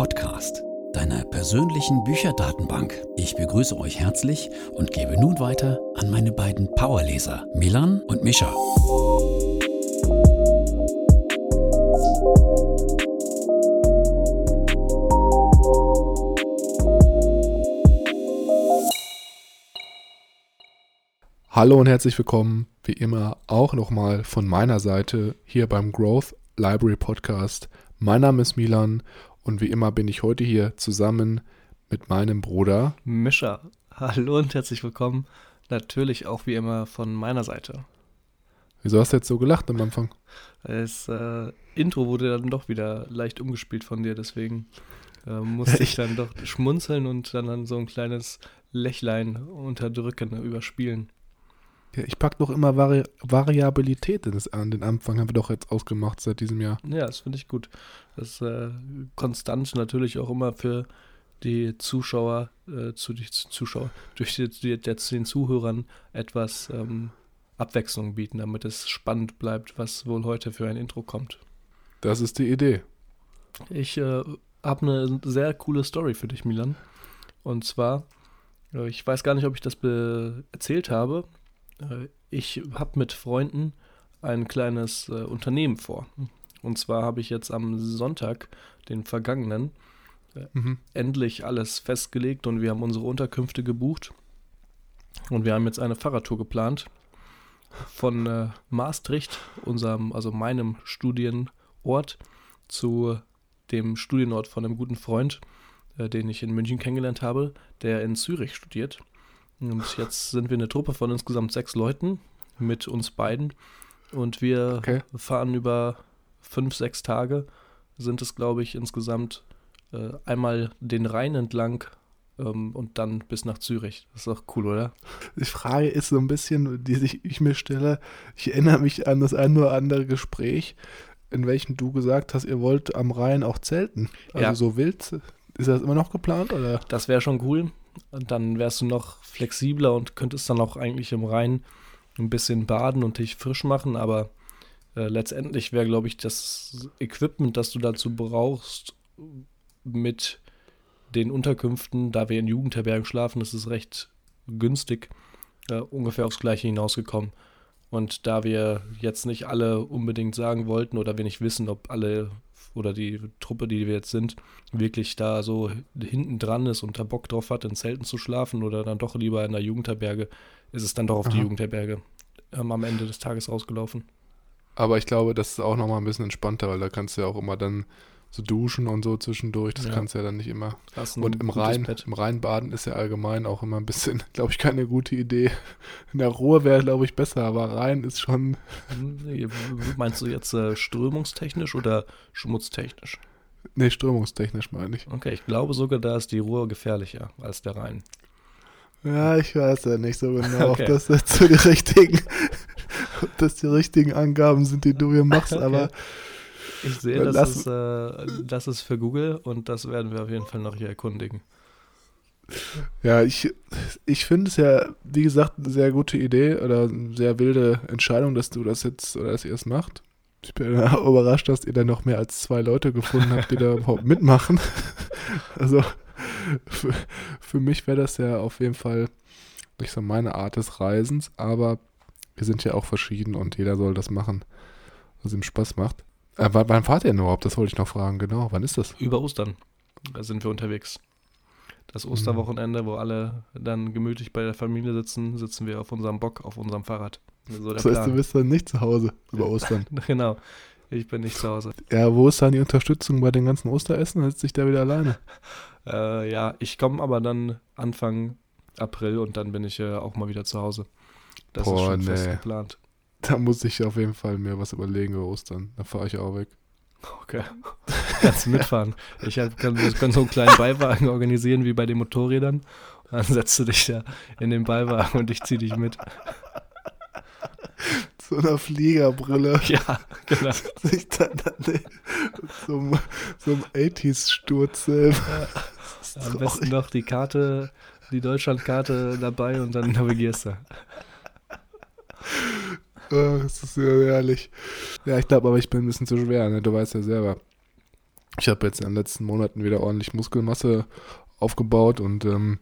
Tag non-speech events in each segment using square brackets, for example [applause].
Podcast, deiner persönlichen Bücherdatenbank. Ich begrüße euch herzlich und gebe nun weiter an meine beiden Powerleser, Milan und Mischa. Hallo und herzlich willkommen, wie immer auch nochmal von meiner Seite hier beim Growth Library Podcast. Mein Name ist Milan und wie immer bin ich heute hier zusammen mit meinem Bruder Mischa. Hallo und herzlich willkommen. Natürlich auch wie immer von meiner Seite. Wieso hast du jetzt so gelacht am Anfang? Das äh, Intro wurde dann doch wieder leicht umgespielt von dir, deswegen äh, musste ich dann doch schmunzeln und dann, dann so ein kleines Lächlein unterdrücken, überspielen. Ja, ich packe doch immer Vari Variabilität an den Anfang, haben wir doch jetzt ausgemacht seit diesem Jahr. Ja, das finde ich gut. Das ist äh, konstant natürlich auch immer für die Zuschauer, äh, zu die Zuschauer, durch die, die, jetzt den Zuhörern etwas ähm, Abwechslung bieten, damit es spannend bleibt, was wohl heute für ein Intro kommt. Das ist die Idee. Ich äh, habe eine sehr coole Story für dich, Milan. Und zwar, äh, ich weiß gar nicht, ob ich das erzählt habe, ich habe mit Freunden ein kleines äh, Unternehmen vor. Und zwar habe ich jetzt am Sonntag, den vergangenen, äh, mhm. endlich alles festgelegt und wir haben unsere Unterkünfte gebucht. Und wir haben jetzt eine Fahrradtour geplant von äh, Maastricht, unserem, also meinem Studienort, zu dem Studienort von einem guten Freund, äh, den ich in München kennengelernt habe, der in Zürich studiert. Und jetzt sind wir eine Truppe von insgesamt sechs Leuten mit uns beiden. Und wir okay. fahren über fünf, sechs Tage, sind es, glaube ich, insgesamt äh, einmal den Rhein entlang ähm, und dann bis nach Zürich. Das ist doch cool, oder? Die Frage ist so ein bisschen, die sich ich mir stelle. Ich erinnere mich an das ein oder andere Gespräch, in welchem du gesagt hast, ihr wollt am Rhein auch zelten. Also ja. so wild. Ist das immer noch geplant? Oder? Das wäre schon cool. Dann wärst du noch flexibler und könntest dann auch eigentlich im Rhein ein bisschen baden und dich frisch machen, aber äh, letztendlich wäre, glaube ich, das Equipment, das du dazu brauchst, mit den Unterkünften, da wir in Jugendherbergen schlafen, das ist recht günstig, äh, ungefähr aufs Gleiche hinausgekommen. Und da wir jetzt nicht alle unbedingt sagen wollten oder wir nicht wissen, ob alle oder die Truppe, die wir jetzt sind, wirklich da so hinten dran ist und da Bock drauf hat, in Zelten zu schlafen oder dann doch lieber in der Jugendherberge, ist es dann doch auf Aha. die Jugendherberge ähm, am Ende des Tages rausgelaufen. Aber ich glaube, das ist auch nochmal ein bisschen entspannter, weil da kannst du ja auch immer dann so duschen und so zwischendurch. Das ja. kannst du ja dann nicht immer. Und im Rhein, im Rhein baden ist ja allgemein auch immer ein bisschen, [laughs] glaube ich, keine gute Idee. In der Ruhe wäre, glaube ich, besser, aber Rhein ist schon. Meinst du jetzt äh, strömungstechnisch oder schmutztechnisch? Nee, strömungstechnisch meine ich. Okay, ich glaube sogar, da ist die Ruhr gefährlicher als der Rhein. Ja, ich weiß ja nicht so genau, okay. ob das jetzt so die richtigen, ob das die richtigen Angaben sind, die du hier machst, [laughs] okay. aber ich sehe, das ist, äh, das ist für Google und das werden wir auf jeden Fall noch hier erkundigen. Ja, ich, ich finde es ja, wie gesagt, eine sehr gute Idee oder eine sehr wilde Entscheidung, dass du das jetzt oder dass ihr es macht. Ich bin [laughs] überrascht, dass ihr da noch mehr als zwei Leute gefunden habt, die da überhaupt mitmachen. [laughs] Also für, für mich wäre das ja auf jeden Fall nicht so meine Art des Reisens, aber wir sind ja auch verschieden und jeder soll das machen, was ihm Spaß macht. Äh, wann fahrt ihr überhaupt? Das wollte ich noch fragen. Genau, wann ist das? Über Ostern. Da sind wir unterwegs. Das mhm. Osterwochenende, wo alle dann gemütlich bei der Familie sitzen, sitzen wir auf unserem Bock, auf unserem Fahrrad. So das heißt, Plan. du bist dann nicht zu Hause über Ostern. [laughs] genau. Ich bin nicht zu Hause. Ja, wo ist dann die Unterstützung bei den ganzen Osteressen? Dann sitze ich da wieder alleine. [laughs] äh, ja, ich komme aber dann Anfang April und dann bin ich äh, auch mal wieder zu Hause. Das Boah, ist schon nee. fest geplant. [laughs] Da muss ich auf jeden Fall mir was überlegen über Ostern. Da fahre ich auch weg. Okay. [laughs] Kannst du mitfahren. Ich hab, kann, können so einen kleinen Beiwagen organisieren wie bei den Motorrädern. Und dann setzt du dich da in den Beiwagen und ich zieh dich mit. [laughs] So einer Fliegerbrille. Ja, genau. Sich dann, dann so, einem- so einem 80s-Sturz. Am besten noch die Karte, die Deutschlandkarte dabei und dann navigierst du. [laughs] Das ist ja herrlich. Ja, ich glaube aber, ich bin ein bisschen zu schwer, ne? Du weißt ja selber. Ich habe jetzt in den letzten Monaten wieder ordentlich Muskelmasse aufgebaut und ähm,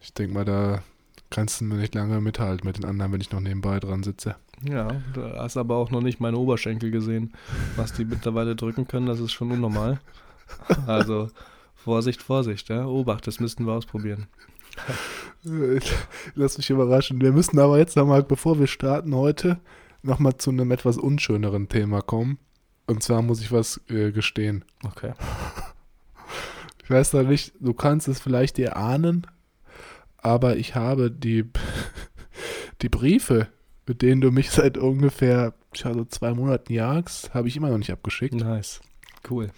ich denke mal, da kannst du mir nicht lange mithalten mit den anderen, wenn ich noch nebenbei dran sitze. Ja, du hast aber auch noch nicht meine Oberschenkel gesehen. Was die mittlerweile drücken können, das ist schon unnormal. Also Vorsicht, Vorsicht, ja. Obacht, das müssten wir ausprobieren. [laughs] Lass mich überraschen. Wir müssen aber jetzt nochmal, bevor wir starten heute, nochmal zu einem etwas unschöneren Thema kommen. Und zwar muss ich was äh, gestehen. Okay. [laughs] Ich weiß noch nicht, du kannst es vielleicht dir ahnen, aber ich habe die, [laughs] die Briefe, mit denen du mich seit ungefähr tja, so zwei Monaten jagst, habe ich immer noch nicht abgeschickt. Nice. Cool.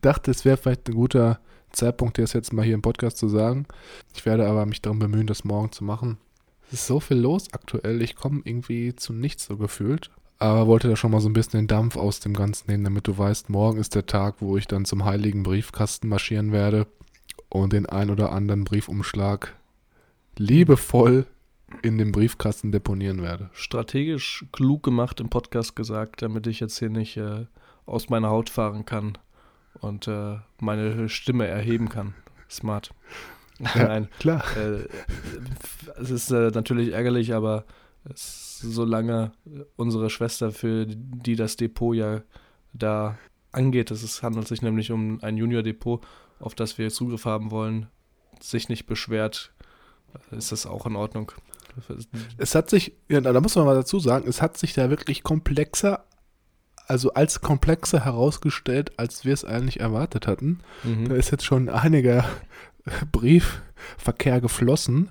Dachte, es wäre vielleicht ein guter Zeitpunkt, das jetzt mal hier im Podcast zu sagen. Ich werde aber mich darum bemühen, das morgen zu machen. Es ist so viel los aktuell, ich komme irgendwie zu nichts so gefühlt. Aber wollte da schon mal so ein bisschen den Dampf aus dem Ganzen nehmen, damit du weißt, morgen ist der Tag, wo ich dann zum heiligen Briefkasten marschieren werde und den ein oder anderen Briefumschlag liebevoll in den Briefkasten deponieren werde. Strategisch klug gemacht im Podcast gesagt, damit ich jetzt hier nicht äh, aus meiner Haut fahren kann und äh, meine Stimme erheben kann. Smart. [laughs] Nein, Klar. äh, es ist äh, natürlich ärgerlich, aber es, solange unsere Schwester, für die das Depot ja da angeht, es handelt sich nämlich um ein Junior-Depot, auf das wir Zugriff haben wollen, sich nicht beschwert, ist das auch in Ordnung. Es hat sich, ja, da muss man mal dazu sagen, es hat sich da wirklich komplexer, also als komplexer herausgestellt, als wir es eigentlich erwartet hatten. Da Mhm. ist jetzt schon einiger [laughs] Briefverkehr geflossen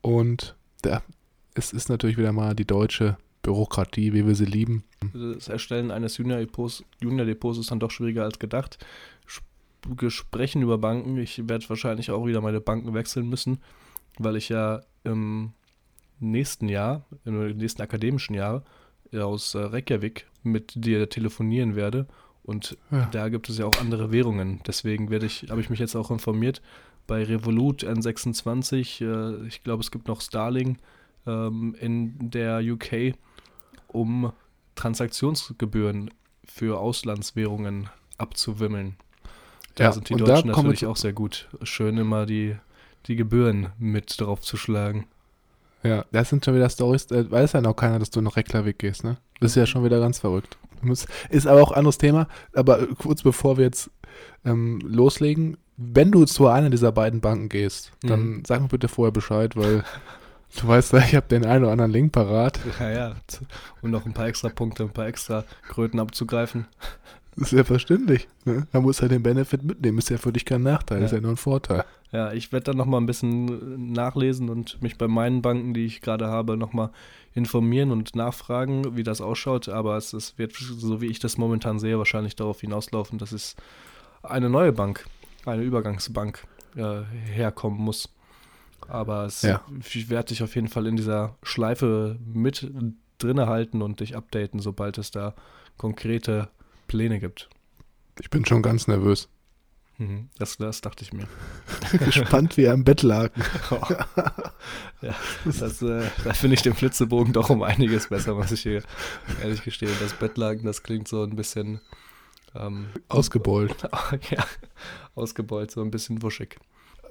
und da, es ist natürlich wieder mal die deutsche Bürokratie, wie wir sie lieben. Das Erstellen eines Junior-Depots Junior -Depots ist dann doch schwieriger als gedacht. Sp- Sprechen über Banken, ich werde wahrscheinlich auch wieder meine Banken wechseln müssen, weil ich ja im nächsten Jahr, im nächsten akademischen Jahr aus äh, Reykjavik mit dir telefonieren werde und Ja. da gibt es ja auch andere Währungen. Deswegen werde ich, habe ich mich jetzt auch informiert bei Revolut N26. Äh, ich glaube, es gibt noch Starling ähm, in der UK, um Transaktionsgebühren für Auslandswährungen abzuwimmeln. Da Ja, sind die Deutschen natürlich auch sehr gut. Schön immer die, die Gebühren mit drauf zu schlagen. Ja, das sind schon wieder Stories, äh, weiß ja noch keiner, dass du nach Reykjavik gehst, ne? Das ist ja schon wieder ganz verrückt. Ist aber auch ein anderes Thema, aber äh, kurz bevor wir jetzt ähm, loslegen, wenn du zu einer dieser beiden Banken gehst, dann Mhm. sag mir bitte vorher Bescheid, weil [laughs] du weißt ja, ich habe den einen oder anderen Link parat. Ja, ja. Um noch ein paar extra Punkte, ein paar extra Kröten abzugreifen. Das ist ja verständlich. Ne? Man muss ja den Benefit mitnehmen, ist ja für dich kein Nachteil, Ja. ist ja nur ein Vorteil. Ja, ich werde dann nochmal ein bisschen nachlesen und mich bei meinen Banken, die ich gerade habe, nochmal informieren und nachfragen, wie das ausschaut. Aber es, es wird, so wie ich das momentan sehe, wahrscheinlich darauf hinauslaufen, dass es eine neue Bank, eine Übergangsbank äh, herkommen muss. Aber es, Ja. ich werde dich auf jeden Fall in dieser Schleife mit drinne halten und dich updaten, sobald es da konkrete Pläne gibt. Ich bin schon ganz nervös. Mhm, Das, das dachte ich mir. [laughs] Gespannt wie ein Bettlaken. [laughs] ja, das, äh, da finde ich den Flitzebogen doch um einiges besser, muss ich hier ehrlich gestehen. Das Bettlaken, das klingt so ein bisschen ähm, Ausgebeult. [laughs] ja, ausgebeult, so ein bisschen wuschig.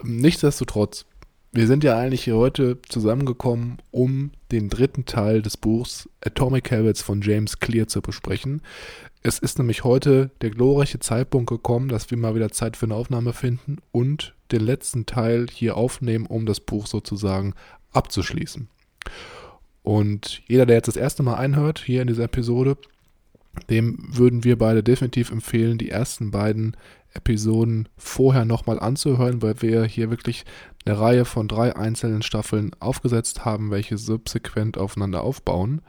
Nichtsdestotrotz, wir sind ja eigentlich hier heute zusammengekommen, um den dritten Teil des Buchs Atomic Habits von James Clear zu besprechen. Es ist nämlich heute der glorreiche Zeitpunkt gekommen, dass wir mal wieder Zeit für eine Aufnahme finden und den letzten Teil hier aufnehmen, um das Buch sozusagen abzuschließen. Und jeder, der jetzt das erste Mal einhört, hier in dieser Episode, dem würden wir beide definitiv empfehlen, die ersten beiden Episoden vorher nochmal anzuhören, weil wir hier wirklich eine Reihe von drei einzelnen Staffeln aufgesetzt haben, welche subsequent aufeinander aufbauen.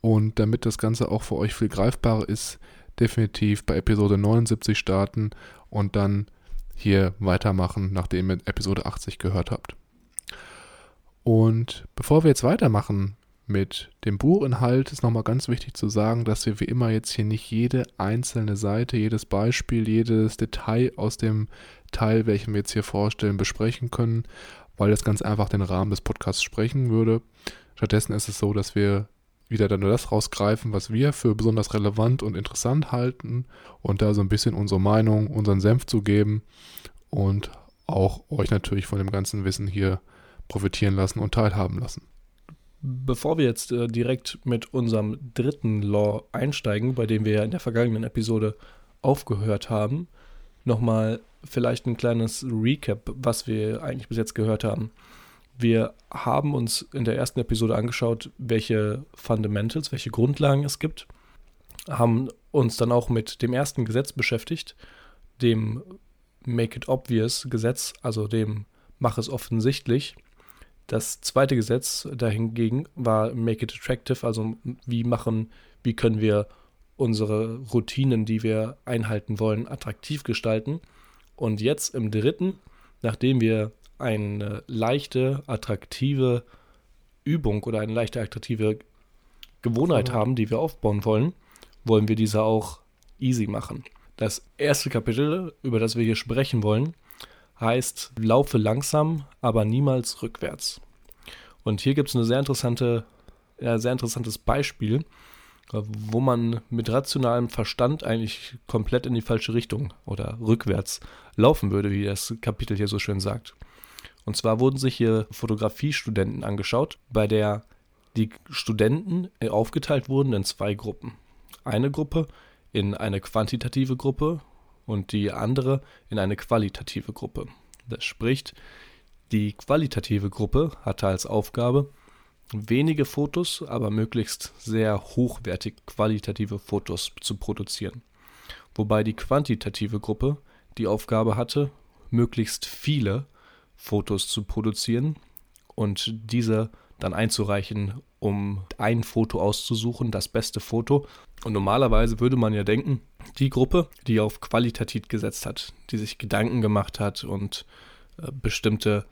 Und damit das Ganze auch für euch viel greifbarer ist, definitiv bei Episode 79 starten und dann hier weitermachen, nachdem ihr Episode 80 gehört habt. Und bevor wir jetzt weitermachen mit dem Buchinhalt, ist nochmal ganz wichtig zu sagen, dass wir wie immer jetzt hier nicht jede einzelne Seite, jedes Beispiel, jedes Detail aus dem Teil, welchen wir jetzt hier vorstellen, besprechen können, weil das ganz einfach den Rahmen des Podcasts sprechen würde. Stattdessen ist es so, dass wir wieder dann nur das rausgreifen, was wir für besonders relevant und interessant halten und da so ein bisschen unsere Meinung, unseren Senf zu geben und auch euch natürlich von dem ganzen Wissen hier profitieren lassen und teilhaben lassen. Bevor wir jetzt äh, direkt mit unserem dritten Law einsteigen, bei dem wir ja in der vergangenen Episode aufgehört haben, nochmal vielleicht ein kleines Recap, was wir eigentlich bis jetzt gehört haben. Wir haben uns in der ersten Episode angeschaut, welche Fundamentals, welche Grundlagen es gibt, haben uns dann auch mit dem ersten Gesetz beschäftigt, dem Make it Obvious Gesetz, also dem Mach es offensichtlich. Das zweite Gesetz dahingegen war Make it Attractive, also wie machen, wie können wir unsere Routinen, die wir einhalten wollen, attraktiv gestalten. Und jetzt im dritten, nachdem wir eine leichte, attraktive Übung oder eine leichte, attraktive Gewohnheit haben, die wir aufbauen wollen, wollen wir diese auch easy machen. Das erste Kapitel, über das wir hier sprechen wollen, heißt Laufe langsam, aber niemals rückwärts. Und hier gibt es ein sehr, interessante, ja, sehr interessantes Beispiel, wo man mit rationalem Verstand eigentlich komplett in die falsche Richtung oder rückwärts laufen würde, wie das Kapitel hier so schön sagt. Und zwar wurden sich hier Fotografiestudenten angeschaut, bei der die Studenten aufgeteilt wurden in zwei Gruppen. Eine Gruppe in eine quantitative Gruppe und die andere in eine qualitative Gruppe. Das spricht, die qualitative Gruppe hatte als Aufgabe, wenige Fotos, aber möglichst sehr hochwertig qualitative Fotos zu produzieren. Wobei die quantitative Gruppe die Aufgabe hatte, möglichst viele Fotos zu produzieren und diese dann einzureichen, um ein Foto auszusuchen, das beste Foto. Und normalerweise würde man ja denken, die Gruppe, die auf qualitativ gesetzt hat, die sich Gedanken gemacht hat und äh, bestimmte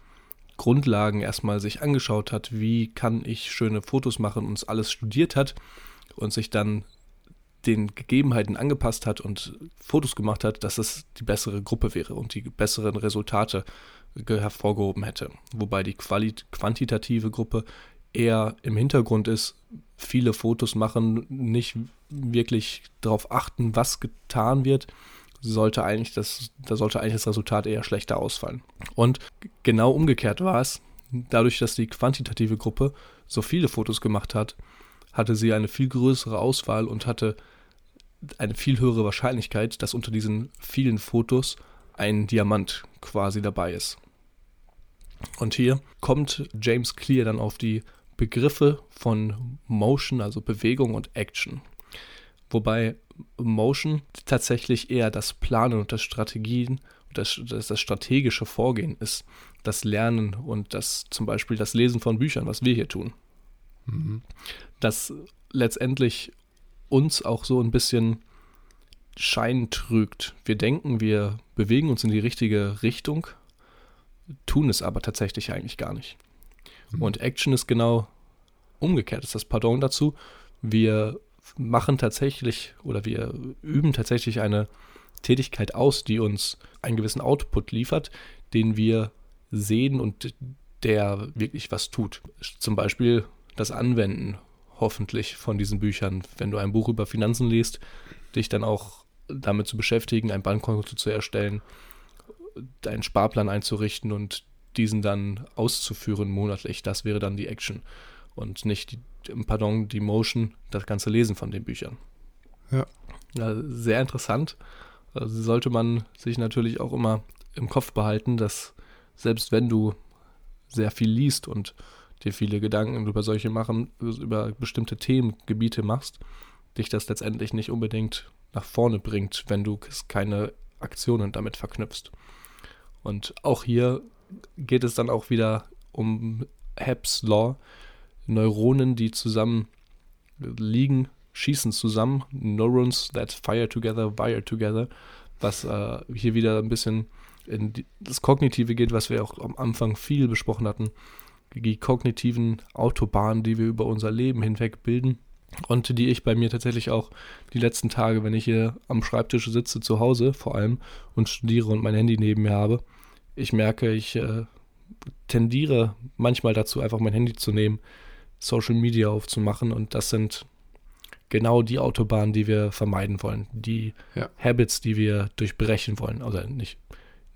Grundlagen erstmal sich angeschaut hat, wie kann ich schöne Fotos machen und es alles studiert hat und sich dann den Gegebenheiten angepasst hat und Fotos gemacht hat, dass es die bessere Gruppe wäre und die besseren Resultate hervorgehoben hätte. Wobei die Qualit quantitative Gruppe eher im Hintergrund ist, viele Fotos machen, nicht wirklich darauf achten, was getan wird, sollte eigentlich das, da sollte eigentlich das Resultat eher schlechter ausfallen. Und genau umgekehrt war es, dadurch, dass die quantitative Gruppe so viele Fotos gemacht hat, hatte sie eine viel größere Auswahl und hatte eine viel höhere Wahrscheinlichkeit, dass unter diesen vielen Fotos ein Diamant quasi dabei ist. Und hier kommt James Clear dann auf die Begriffe von Motion, also Bewegung und Action. Wobei Motion tatsächlich eher das Planen und das Strategien, das, das, das strategische Vorgehen ist, das Lernen und das zum Beispiel das Lesen von Büchern, was wir hier tun. Mhm. Das letztendlich uns auch so ein bisschen Schein trügt. Wir denken, wir bewegen uns in die richtige Richtung, tun es aber tatsächlich eigentlich gar nicht. Mhm. Und Action ist genau umgekehrt, ist das Pardon dazu. Wir machen tatsächlich oder wir üben tatsächlich eine Tätigkeit aus, die uns einen gewissen Output liefert, den wir sehen und der wirklich was tut. Zum Beispiel das Anwenden hoffentlich von diesen Büchern. Wenn du ein Buch über Finanzen liest, dich dann auch damit zu beschäftigen, ein Bankkonto zu erstellen, deinen Sparplan einzurichten und diesen dann auszuführen monatlich. Das wäre dann die Action und nicht, die, pardon, die Motion, das ganze Lesen von den Büchern. Ja. ja sehr interessant. Also sollte man sich natürlich auch immer im Kopf behalten, dass selbst wenn du sehr viel liest und dir viele Gedanken über solche machen, über bestimmte Themengebiete machst, dich das letztendlich nicht unbedingt nach vorne bringt, wenn du keine Aktionen damit verknüpfst. Und auch hier geht es dann auch wieder um Hebb's Law. Neuronen, die zusammen liegen, schießen zusammen. Neurons that fire together, wire together. Was äh, hier wieder ein bisschen in die, das Kognitive geht, was wir auch am Anfang viel besprochen hatten. Die kognitiven Autobahnen, die wir über unser Leben hinweg bilden und die ich bei mir tatsächlich auch die letzten Tage, wenn ich hier am Schreibtisch sitze, zu Hause vor allem und studiere und mein Handy neben mir habe, ich merke, ich äh, tendiere manchmal dazu, einfach mein Handy zu nehmen, Social Media aufzumachen und das sind genau die Autobahnen, die wir vermeiden wollen, die ja. Habits, die wir durchbrechen wollen. Also nicht,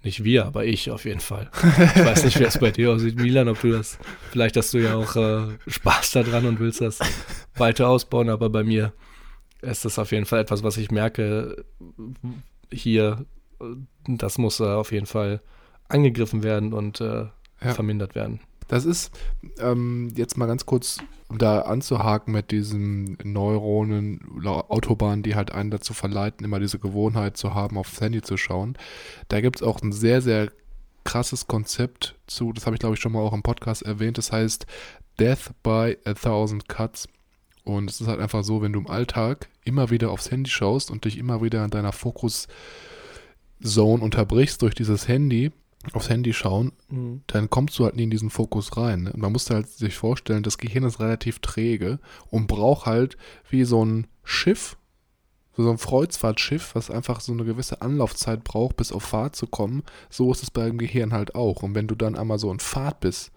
nicht wir, aber ich auf jeden Fall. Ich weiß nicht, wie es bei dir aussieht, Milan, ob du das, vielleicht hast du ja auch äh, Spaß daran und willst das weiter ausbauen, aber bei mir ist das auf jeden Fall etwas, was ich merke, hier, das muss äh, auf jeden Fall angegriffen werden und äh, ja. vermindert werden. Das ist ähm, jetzt mal ganz kurz, um da anzuhaken mit diesen Neuronen, Autobahnen, die halt einen dazu verleiten, immer diese Gewohnheit zu haben, aufs Handy zu schauen. Da gibt es auch ein sehr, sehr krasses Konzept zu, das habe ich glaube ich schon mal auch im Podcast erwähnt, das heißt Death by a Thousand Cuts. Und es ist halt einfach so, wenn du im Alltag immer wieder aufs Handy schaust und dich immer wieder in deiner Fokus-Zone unterbrichst durch dieses Handy, aufs Handy schauen, mhm. dann kommst du halt nie in diesen Fokus rein. Ne? Man muss halt sich vorstellen, das Gehirn ist relativ träge und braucht halt wie so ein Schiff, so ein Kreuzfahrtschiff, was einfach so eine gewisse Anlaufzeit braucht, bis auf Fahrt zu kommen. So ist es beim Gehirn halt auch. Und wenn du dann einmal so in Fahrt bist,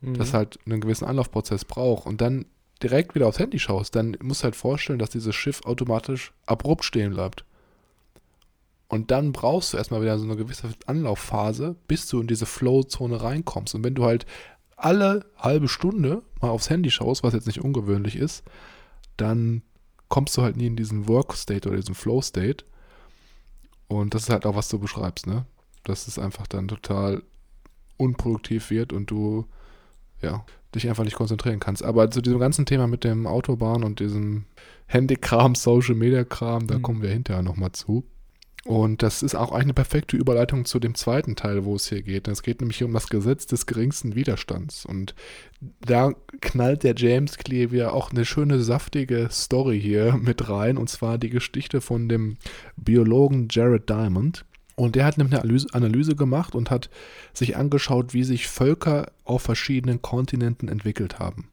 mhm. das halt einen gewissen Anlaufprozess braucht und dann direkt wieder aufs Handy schaust, dann musst du halt vorstellen, dass dieses Schiff automatisch abrupt stehen bleibt. Und dann brauchst du erstmal wieder so eine gewisse Anlaufphase, bis du in diese Flow-Zone reinkommst. Und wenn du halt alle halbe Stunde mal aufs Handy schaust, was jetzt nicht ungewöhnlich ist, dann kommst du halt nie in diesen Work-State oder diesen Flow-State. Und das ist halt auch, was du beschreibst, ne? Dass es einfach dann total unproduktiv wird und du, ja, dich einfach nicht konzentrieren kannst. Aber zu diesem ganzen Thema mit dem Autobahn und diesem Handykram, Social-Media-Kram, da mhm. kommen wir hinterher nochmal zu. Und das ist auch eine perfekte Überleitung zu dem zweiten Teil, wo es hier geht. Es geht nämlich um das Gesetz des geringsten Widerstands. Und da knallt der James Clear auch eine schöne, saftige Story hier mit rein. Und zwar die Geschichte von dem Biologen Jared Diamond. Und der hat nämlich eine Analyse gemacht und hat sich angeschaut, wie sich Völker auf verschiedenen Kontinenten entwickelt haben.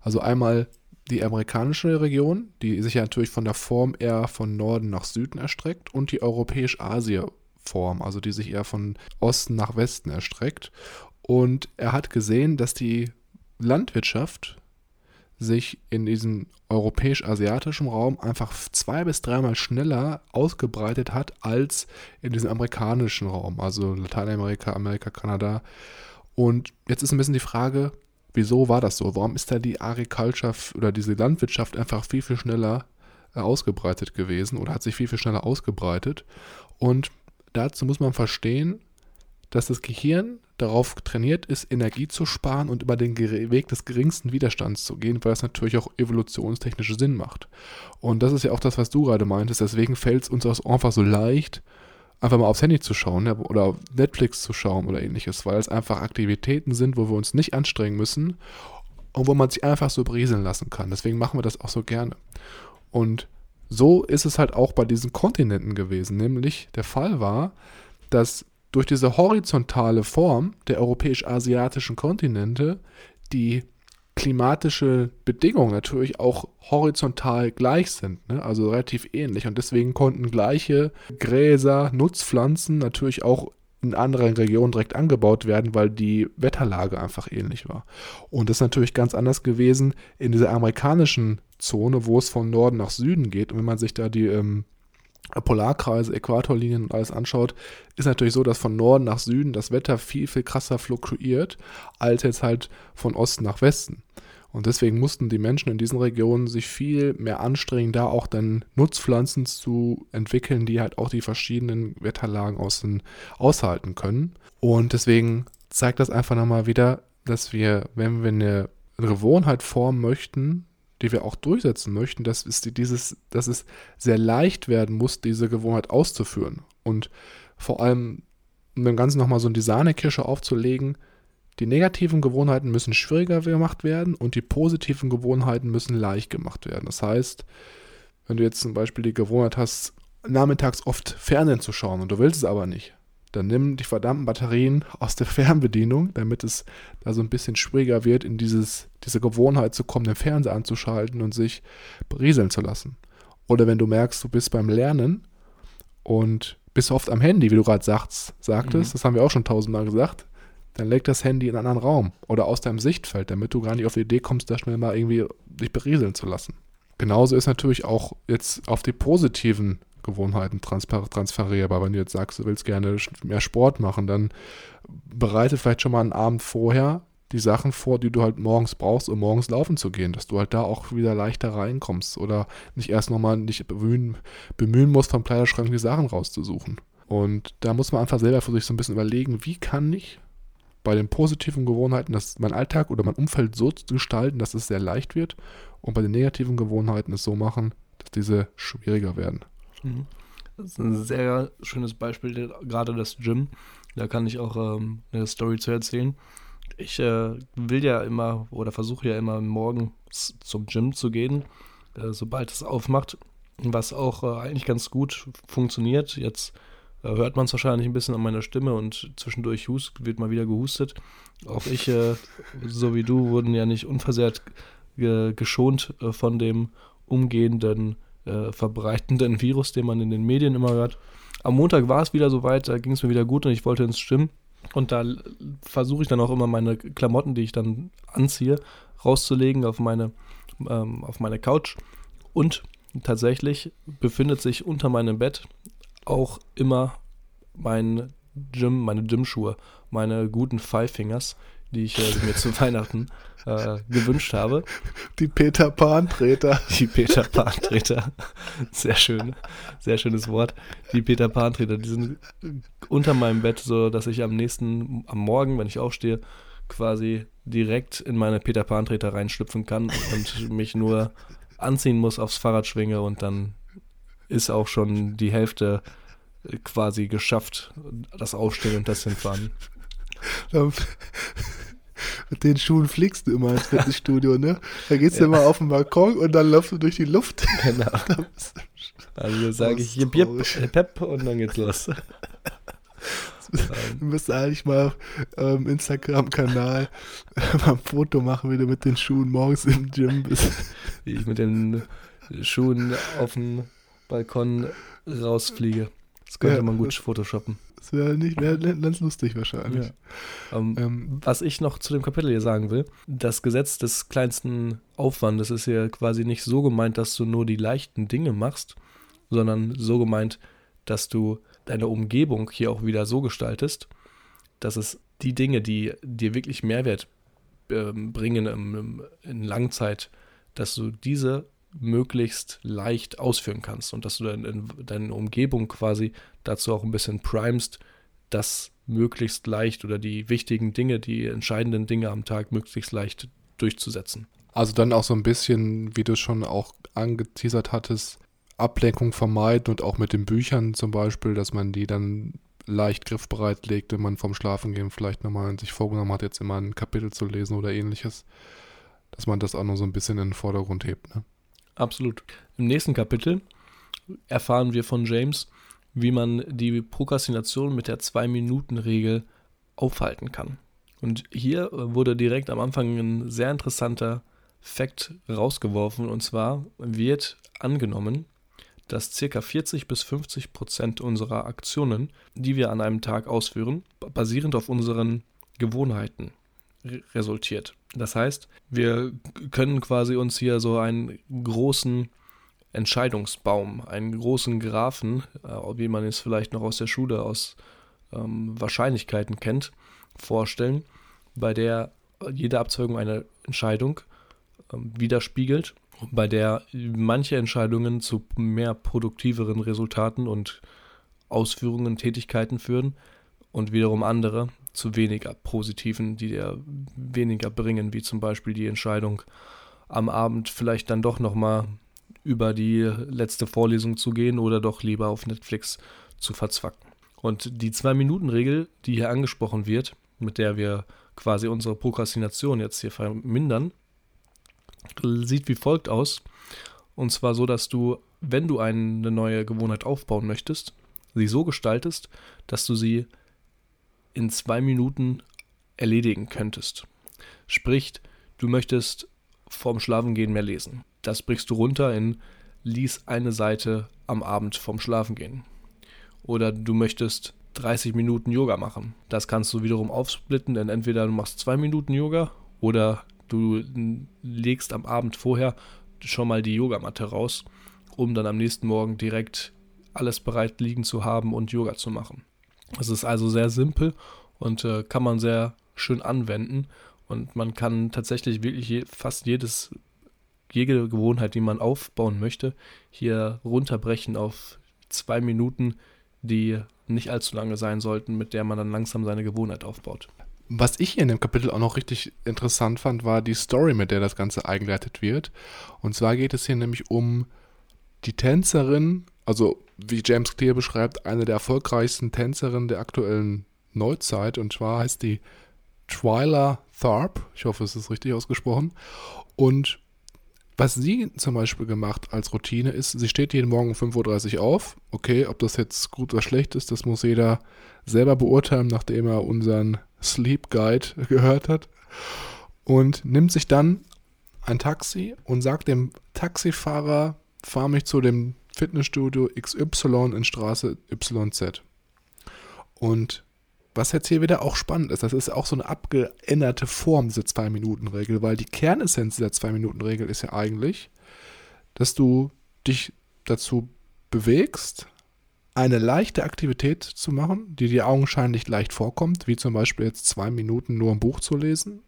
Also einmal die amerikanische Region, die sich ja natürlich von der Form eher von Norden nach Süden erstreckt, und die europäisch-Asia-Form, also die sich eher von Osten nach Westen erstreckt. Und er hat gesehen, dass die Landwirtschaft sich in diesem europäisch-asiatischen Raum einfach zwei bis dreimal schneller ausgebreitet hat als in diesem amerikanischen Raum, also Lateinamerika, Amerika, Kanada. Und jetzt ist ein bisschen die Frage, Wieso war das so? Warum ist da die Agriculture oder diese Landwirtschaft einfach viel, viel schneller äh, ausgebreitet gewesen oder hat sich viel, viel schneller ausgebreitet? Und dazu muss man verstehen, dass das Gehirn darauf trainiert ist, Energie zu sparen und über den Weg des geringsten Widerstands zu gehen, weil es natürlich auch evolutionstechnisch Sinn macht. Und das ist ja auch das, was du gerade meintest. Deswegen fällt es uns auch einfach so leicht, einfach mal aufs Handy zu schauen ja, oder Netflix zu schauen oder ähnliches, weil es einfach Aktivitäten sind, wo wir uns nicht anstrengen müssen und wo man sich einfach so brieseln lassen kann. Deswegen machen wir das auch so gerne. Und so ist es halt auch bei diesen Kontinenten gewesen, nämlich der Fall war, dass durch diese horizontale Form der europäisch-asiatischen Kontinente die klimatische Bedingungen natürlich auch horizontal gleich sind, ne? also relativ ähnlich. Und deswegen konnten gleiche Gräser, Nutzpflanzen natürlich auch in anderen Regionen direkt angebaut werden, weil die Wetterlage einfach ähnlich war. Und das ist natürlich ganz anders gewesen in dieser amerikanischen Zone, wo es von Norden nach Süden geht. Und wenn man sich da die ähm, Polarkreise, Äquatorlinien und alles anschaut, ist natürlich so, dass von Norden nach Süden das Wetter viel, viel krasser fluktuiert, als jetzt halt von Osten nach Westen. Und deswegen mussten die Menschen in diesen Regionen sich viel mehr anstrengen, da auch dann Nutzpflanzen zu entwickeln, die halt auch die verschiedenen Wetterlagen außen, aushalten können. Und deswegen zeigt das einfach nochmal wieder, dass wir, wenn wir eine Gewohnheit formen möchten, die wir auch durchsetzen möchten, dass es, dieses, dass es sehr leicht werden muss, diese Gewohnheit auszuführen. Und vor allem, um dem Ganzen nochmal so die Sahnekirsche aufzulegen, Die negativen Gewohnheiten müssen schwieriger gemacht werden und die positiven Gewohnheiten müssen leicht gemacht werden. Das heißt, wenn du jetzt zum Beispiel die Gewohnheit hast, nachmittags oft Fernsehen zu schauen und du willst es aber nicht, dann nimm die verdammten Batterien aus der Fernbedienung, damit es da so ein bisschen schwieriger wird, in dieses, diese Gewohnheit zu kommen, den Fernseher anzuschalten und sich berieseln zu lassen. Oder wenn du merkst, du bist beim Lernen und bist oft am Handy, wie du gerade sagst, sagtest, mhm. das haben wir auch schon tausendmal gesagt, dann leg das Handy in einen anderen Raum oder aus deinem Sichtfeld, damit du gar nicht auf die Idee kommst, da schnell mal irgendwie dich berieseln zu lassen. Genauso ist natürlich auch jetzt auf die positiven Gewohnheiten transfer transferierbar. Wenn du jetzt sagst, du willst gerne mehr Sport machen, dann bereite vielleicht schon mal einen Abend vorher die Sachen vor, die du halt morgens brauchst, um morgens laufen zu gehen, dass du halt da auch wieder leichter reinkommst oder nicht erst nochmal dich bemühen, bemühen musst, vom Kleiderschrank die Sachen rauszusuchen. Und da muss man einfach selber für sich so ein bisschen überlegen, wie kann ich bei den positiven Gewohnheiten das, mein Alltag oder mein Umfeld so gestalten, dass es sehr leicht wird und bei den negativen Gewohnheiten es so machen, dass diese schwieriger werden. Mhm. Das ist ein sehr schönes Beispiel, gerade das Gym. Da kann ich auch ähm, eine Story zu erzählen. Ich äh, will ja immer oder versuche ja immer morgens zum Gym zu gehen, äh, sobald es aufmacht, was auch äh, eigentlich ganz gut funktioniert. Jetzt äh, hört man es wahrscheinlich ein bisschen an meiner Stimme und zwischendurch hust, wird mal wieder gehustet. Auch ich, äh, so wie du, wurden ja nicht unversehrt geschont äh, von dem umgehenden äh, verbreitenden Virus, den man in den Medien immer hört. Am Montag war es wieder soweit, da ging es mir wieder gut und ich wollte ins Stimmen. Und da versuche ich dann auch immer meine Klamotten, die ich dann anziehe, rauszulegen auf meine, ähm, auf meine Couch. Und tatsächlich befindet sich unter meinem Bett auch immer mein Gym, meine Gymschuhe, meine guten Five Fingers, die ich äh, mir zu Weihnachten äh, gewünscht habe. Die Peter Pan-Treter. Die Peter Pan-Treter. Sehr schön. Sehr schönes Wort. Die Peter Pan-Treter, die sind unter meinem Bett, so dass ich am nächsten, am Morgen, wenn ich aufstehe, quasi direkt in meine Peter Pan-Treter reinschlüpfen kann und mich nur anziehen muss, aufs Fahrrad schwinge und dann ist auch schon die Hälfte quasi geschafft, das Aufstehen und das Hinfahren. Mit [laughs] den Schuhen fliegst du immer ins Fitnessstudio, ne? Da gehst ja. du immer auf den Balkon und dann läufst du durch die Luft. [laughs] Genau. [laughs] also sage ich hier Pep, Pep und dann geht's los. Du müsstest eigentlich mal ähm, Instagram-Kanal mal ein Foto machen, wie du mit den Schuhen morgens im Gym bist. Wie ich mit den Schuhen auf dem Balkon rausfliege. Das könnte ja, man gut photoshoppen. Das wäre nicht, wäre ganz lustig wahrscheinlich. Ja. Ähm, ähm, was ich noch zu dem Kapitel hier sagen will, das Gesetz des kleinsten Aufwandes ist ja quasi nicht so gemeint, dass du nur die leichten Dinge machst, sondern so gemeint, dass du deine Umgebung hier auch wieder so gestaltest, dass es die Dinge, die dir wirklich Mehrwert äh, bringen im, in Langzeit, dass du diese möglichst leicht ausführen kannst und dass du dein, deine Umgebung quasi dazu auch ein bisschen primest, das möglichst leicht oder die wichtigen Dinge, die entscheidenden Dinge am Tag möglichst leicht durchzusetzen. Also dann auch so ein bisschen, wie du schon auch angeteasert hattest, Ablenkung vermeiden und auch mit den Büchern zum Beispiel, dass man die dann leicht griffbereit legt, wenn man vom Schlafengehen vielleicht nochmal sich vorgenommen hat, jetzt immer ein Kapitel zu lesen oder ähnliches, dass man das auch noch so ein bisschen in den Vordergrund hebt. Ne? Absolut. Im nächsten Kapitel erfahren wir von James, wie man die Prokrastination mit der Zwei-Minuten-Regel aufhalten kann. Und hier wurde direkt am Anfang ein sehr interessanter Fakt rausgeworfen. Und zwar wird angenommen, dass ca. 40 bis 50 Prozent unserer Aktionen, die wir an einem Tag ausführen, basierend auf unseren Gewohnheiten resultiert. Das heißt, wir können quasi uns hier so einen großen Entscheidungsbaum, einen großen Graphen, äh, wie man es vielleicht noch aus der Schule aus ähm, Wahrscheinlichkeiten kennt, vorstellen, bei der jede Abzweigung eine Entscheidung ähm, widerspiegelt, bei der manche Entscheidungen zu mehr produktiveren Resultaten und Ausführungen, Tätigkeiten führen und wiederum andere zu weniger positiven, die dir weniger bringen, wie zum Beispiel die Entscheidung, am Abend vielleicht dann doch nochmal über die letzte Vorlesung zu gehen oder doch lieber auf Netflix zu verzwacken. Und die Zwei-Minuten-Regel, die hier angesprochen wird, mit der wir quasi unsere Prokrastination jetzt hier vermindern, sieht wie folgt aus. Und zwar so, dass du, wenn du eine neue Gewohnheit aufbauen möchtest, sie so gestaltest, dass du sie in zwei Minuten erledigen könntest. Sprich, du möchtest vorm Schlafengehen mehr lesen. Das brichst du runter in lies eine Seite am Abend vorm Schlafengehen. Oder du möchtest 30 Minuten Yoga machen. Das kannst du wiederum aufsplitten, denn entweder du machst zwei Minuten Yoga oder du legst am Abend vorher schon mal die Yogamatte raus, um dann am nächsten Morgen direkt alles bereit liegen zu haben und Yoga zu machen. Es ist also sehr simpel und äh, kann man sehr schön anwenden und man kann tatsächlich wirklich fast jedes jede Gewohnheit, die man aufbauen möchte, hier runterbrechen auf zwei Minuten, die nicht allzu lange sein sollten, mit der man dann langsam seine Gewohnheit aufbaut. Was ich hier in dem Kapitel auch noch richtig interessant fand, war die Story, mit der das Ganze eingeleitet wird. Und zwar geht es hier nämlich um die Tänzerin, also wie James Clear beschreibt, eine der erfolgreichsten Tänzerinnen der aktuellen Neuzeit. Und zwar heißt die Twyla Tharp. Ich hoffe, es ist richtig ausgesprochen. Und was sie zum Beispiel gemacht als Routine ist, sie steht jeden Morgen um 5.30 Uhr auf. Okay, ob das jetzt gut oder schlecht ist, das muss jeder selber beurteilen, nachdem er unseren Sleep Guide [laughs] gehört hat. Und nimmt sich dann ein Taxi und sagt dem Taxifahrer, fahr mich zu dem Fitnessstudio XY in Straße YZ. Und was jetzt hier wieder auch spannend ist, das ist auch so eine abgeänderte Form dieser 2-Minuten-Regel, weil die Kernessenz dieser 2-Minuten-Regel ist ja eigentlich, dass du dich dazu bewegst, eine leichte Aktivität zu machen, die dir augenscheinlich leicht vorkommt, wie zum Beispiel jetzt zwei Minuten nur ein Buch zu lesen,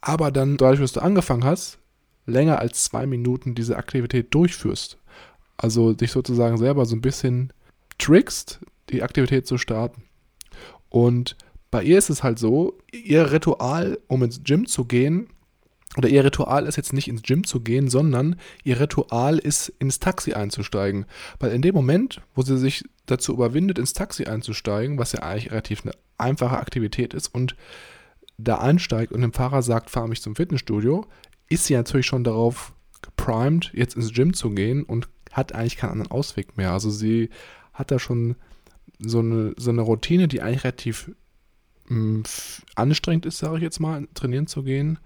aber dann, dadurch, dass du angefangen hast, länger als zwei Minuten diese Aktivität durchführst. Also dich sozusagen selber so ein bisschen trickst, die Aktivität zu starten. Und bei ihr ist es halt so, ihr Ritual, um ins Gym zu gehen, oder ihr Ritual ist jetzt nicht ins Gym zu gehen, sondern ihr Ritual ist, ins Taxi einzusteigen. Weil in dem Moment, wo sie sich dazu überwindet, ins Taxi einzusteigen, was ja eigentlich relativ eine einfache Aktivität ist, und da einsteigt und dem Fahrer sagt, fahr mich zum Fitnessstudio, ist sie natürlich schon darauf geprimed, jetzt ins Gym zu gehen und hat eigentlich keinen anderen Ausweg mehr. Also sie hat da schon so eine, so eine Routine, die eigentlich relativ mh, mm, anstrengend ist, sage ich jetzt mal, trainieren zu gehen,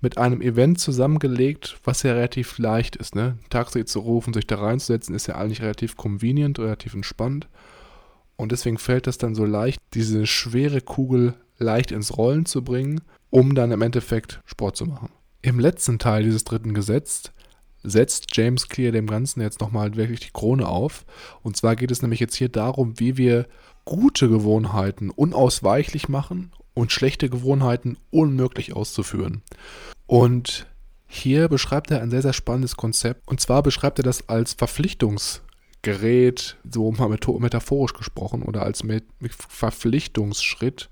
mit einem Event zusammengelegt, was ja relativ leicht ist. Ne? Taxi zu rufen, sich da reinzusetzen, ist ja eigentlich relativ convenient, relativ entspannt. Und deswegen fällt das dann so leicht, diese schwere Kugel leicht ins Rollen zu bringen, um dann im Endeffekt Sport zu machen. Im letzten Teil dieses dritten Gesetzes setzt James Clear dem Ganzen jetzt nochmal wirklich die Krone auf. Und zwar geht es nämlich jetzt hier darum, wie wir gute Gewohnheiten unausweichlich machen und schlechte Gewohnheiten unmöglich auszuführen. Und hier beschreibt er ein sehr, sehr spannendes Konzept. Und zwar beschreibt er das als Verpflichtungsgerät, so mal metaphorisch gesprochen, oder als Verpflichtungsschritt.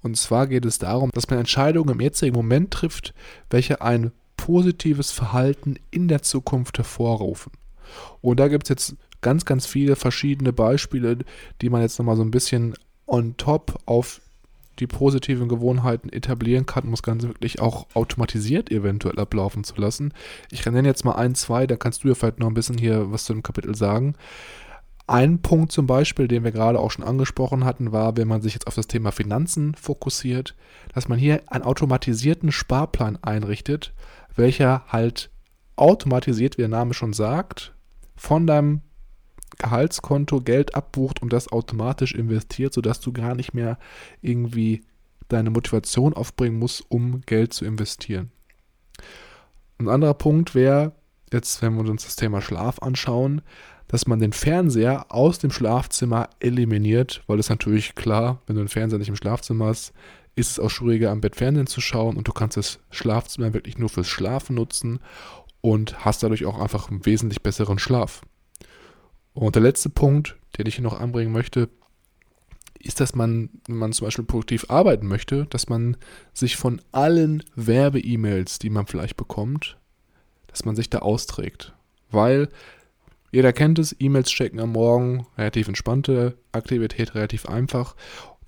Und zwar geht es darum, dass man Entscheidungen im jetzigen Moment trifft, welche ein positives Verhalten in der Zukunft hervorrufen. Und da gibt es jetzt ganz, ganz viele verschiedene Beispiele, die man jetzt nochmal so ein bisschen on top auf die positiven Gewohnheiten etablieren kann, um das Ganze wirklich auch automatisiert eventuell ablaufen zu lassen. Ich nenne jetzt mal ein, zwei, da kannst du ja vielleicht noch ein bisschen hier was zu dem Kapitel sagen. Ein Punkt zum Beispiel, den wir gerade auch schon angesprochen hatten, war, wenn man sich jetzt auf das Thema Finanzen fokussiert, dass man hier einen automatisierten Sparplan einrichtet, welcher halt automatisiert, wie der Name schon sagt, von deinem Gehaltskonto Geld abbucht und das automatisch investiert, sodass du gar nicht mehr irgendwie deine Motivation aufbringen musst, um Geld zu investieren. Ein anderer Punkt wäre, jetzt wenn wir uns das Thema Schlaf anschauen, dass man den Fernseher aus dem Schlafzimmer eliminiert, weil es natürlich klar, wenn du den Fernseher nicht im Schlafzimmer hast, ist es auch schwieriger, am Bett Fernsehen zu schauen und du kannst das Schlafzimmer wirklich nur fürs Schlafen nutzen und hast dadurch auch einfach einen wesentlich besseren Schlaf. Und der letzte Punkt, den ich hier noch anbringen möchte, ist, dass man, wenn man zum Beispiel produktiv arbeiten möchte, dass man sich von allen Werbe-E-Mails, die man vielleicht bekommt, dass man sich da austrägt. Weil jeder kennt es, E-Mails checken am Morgen, relativ entspannte Aktivität, relativ einfach.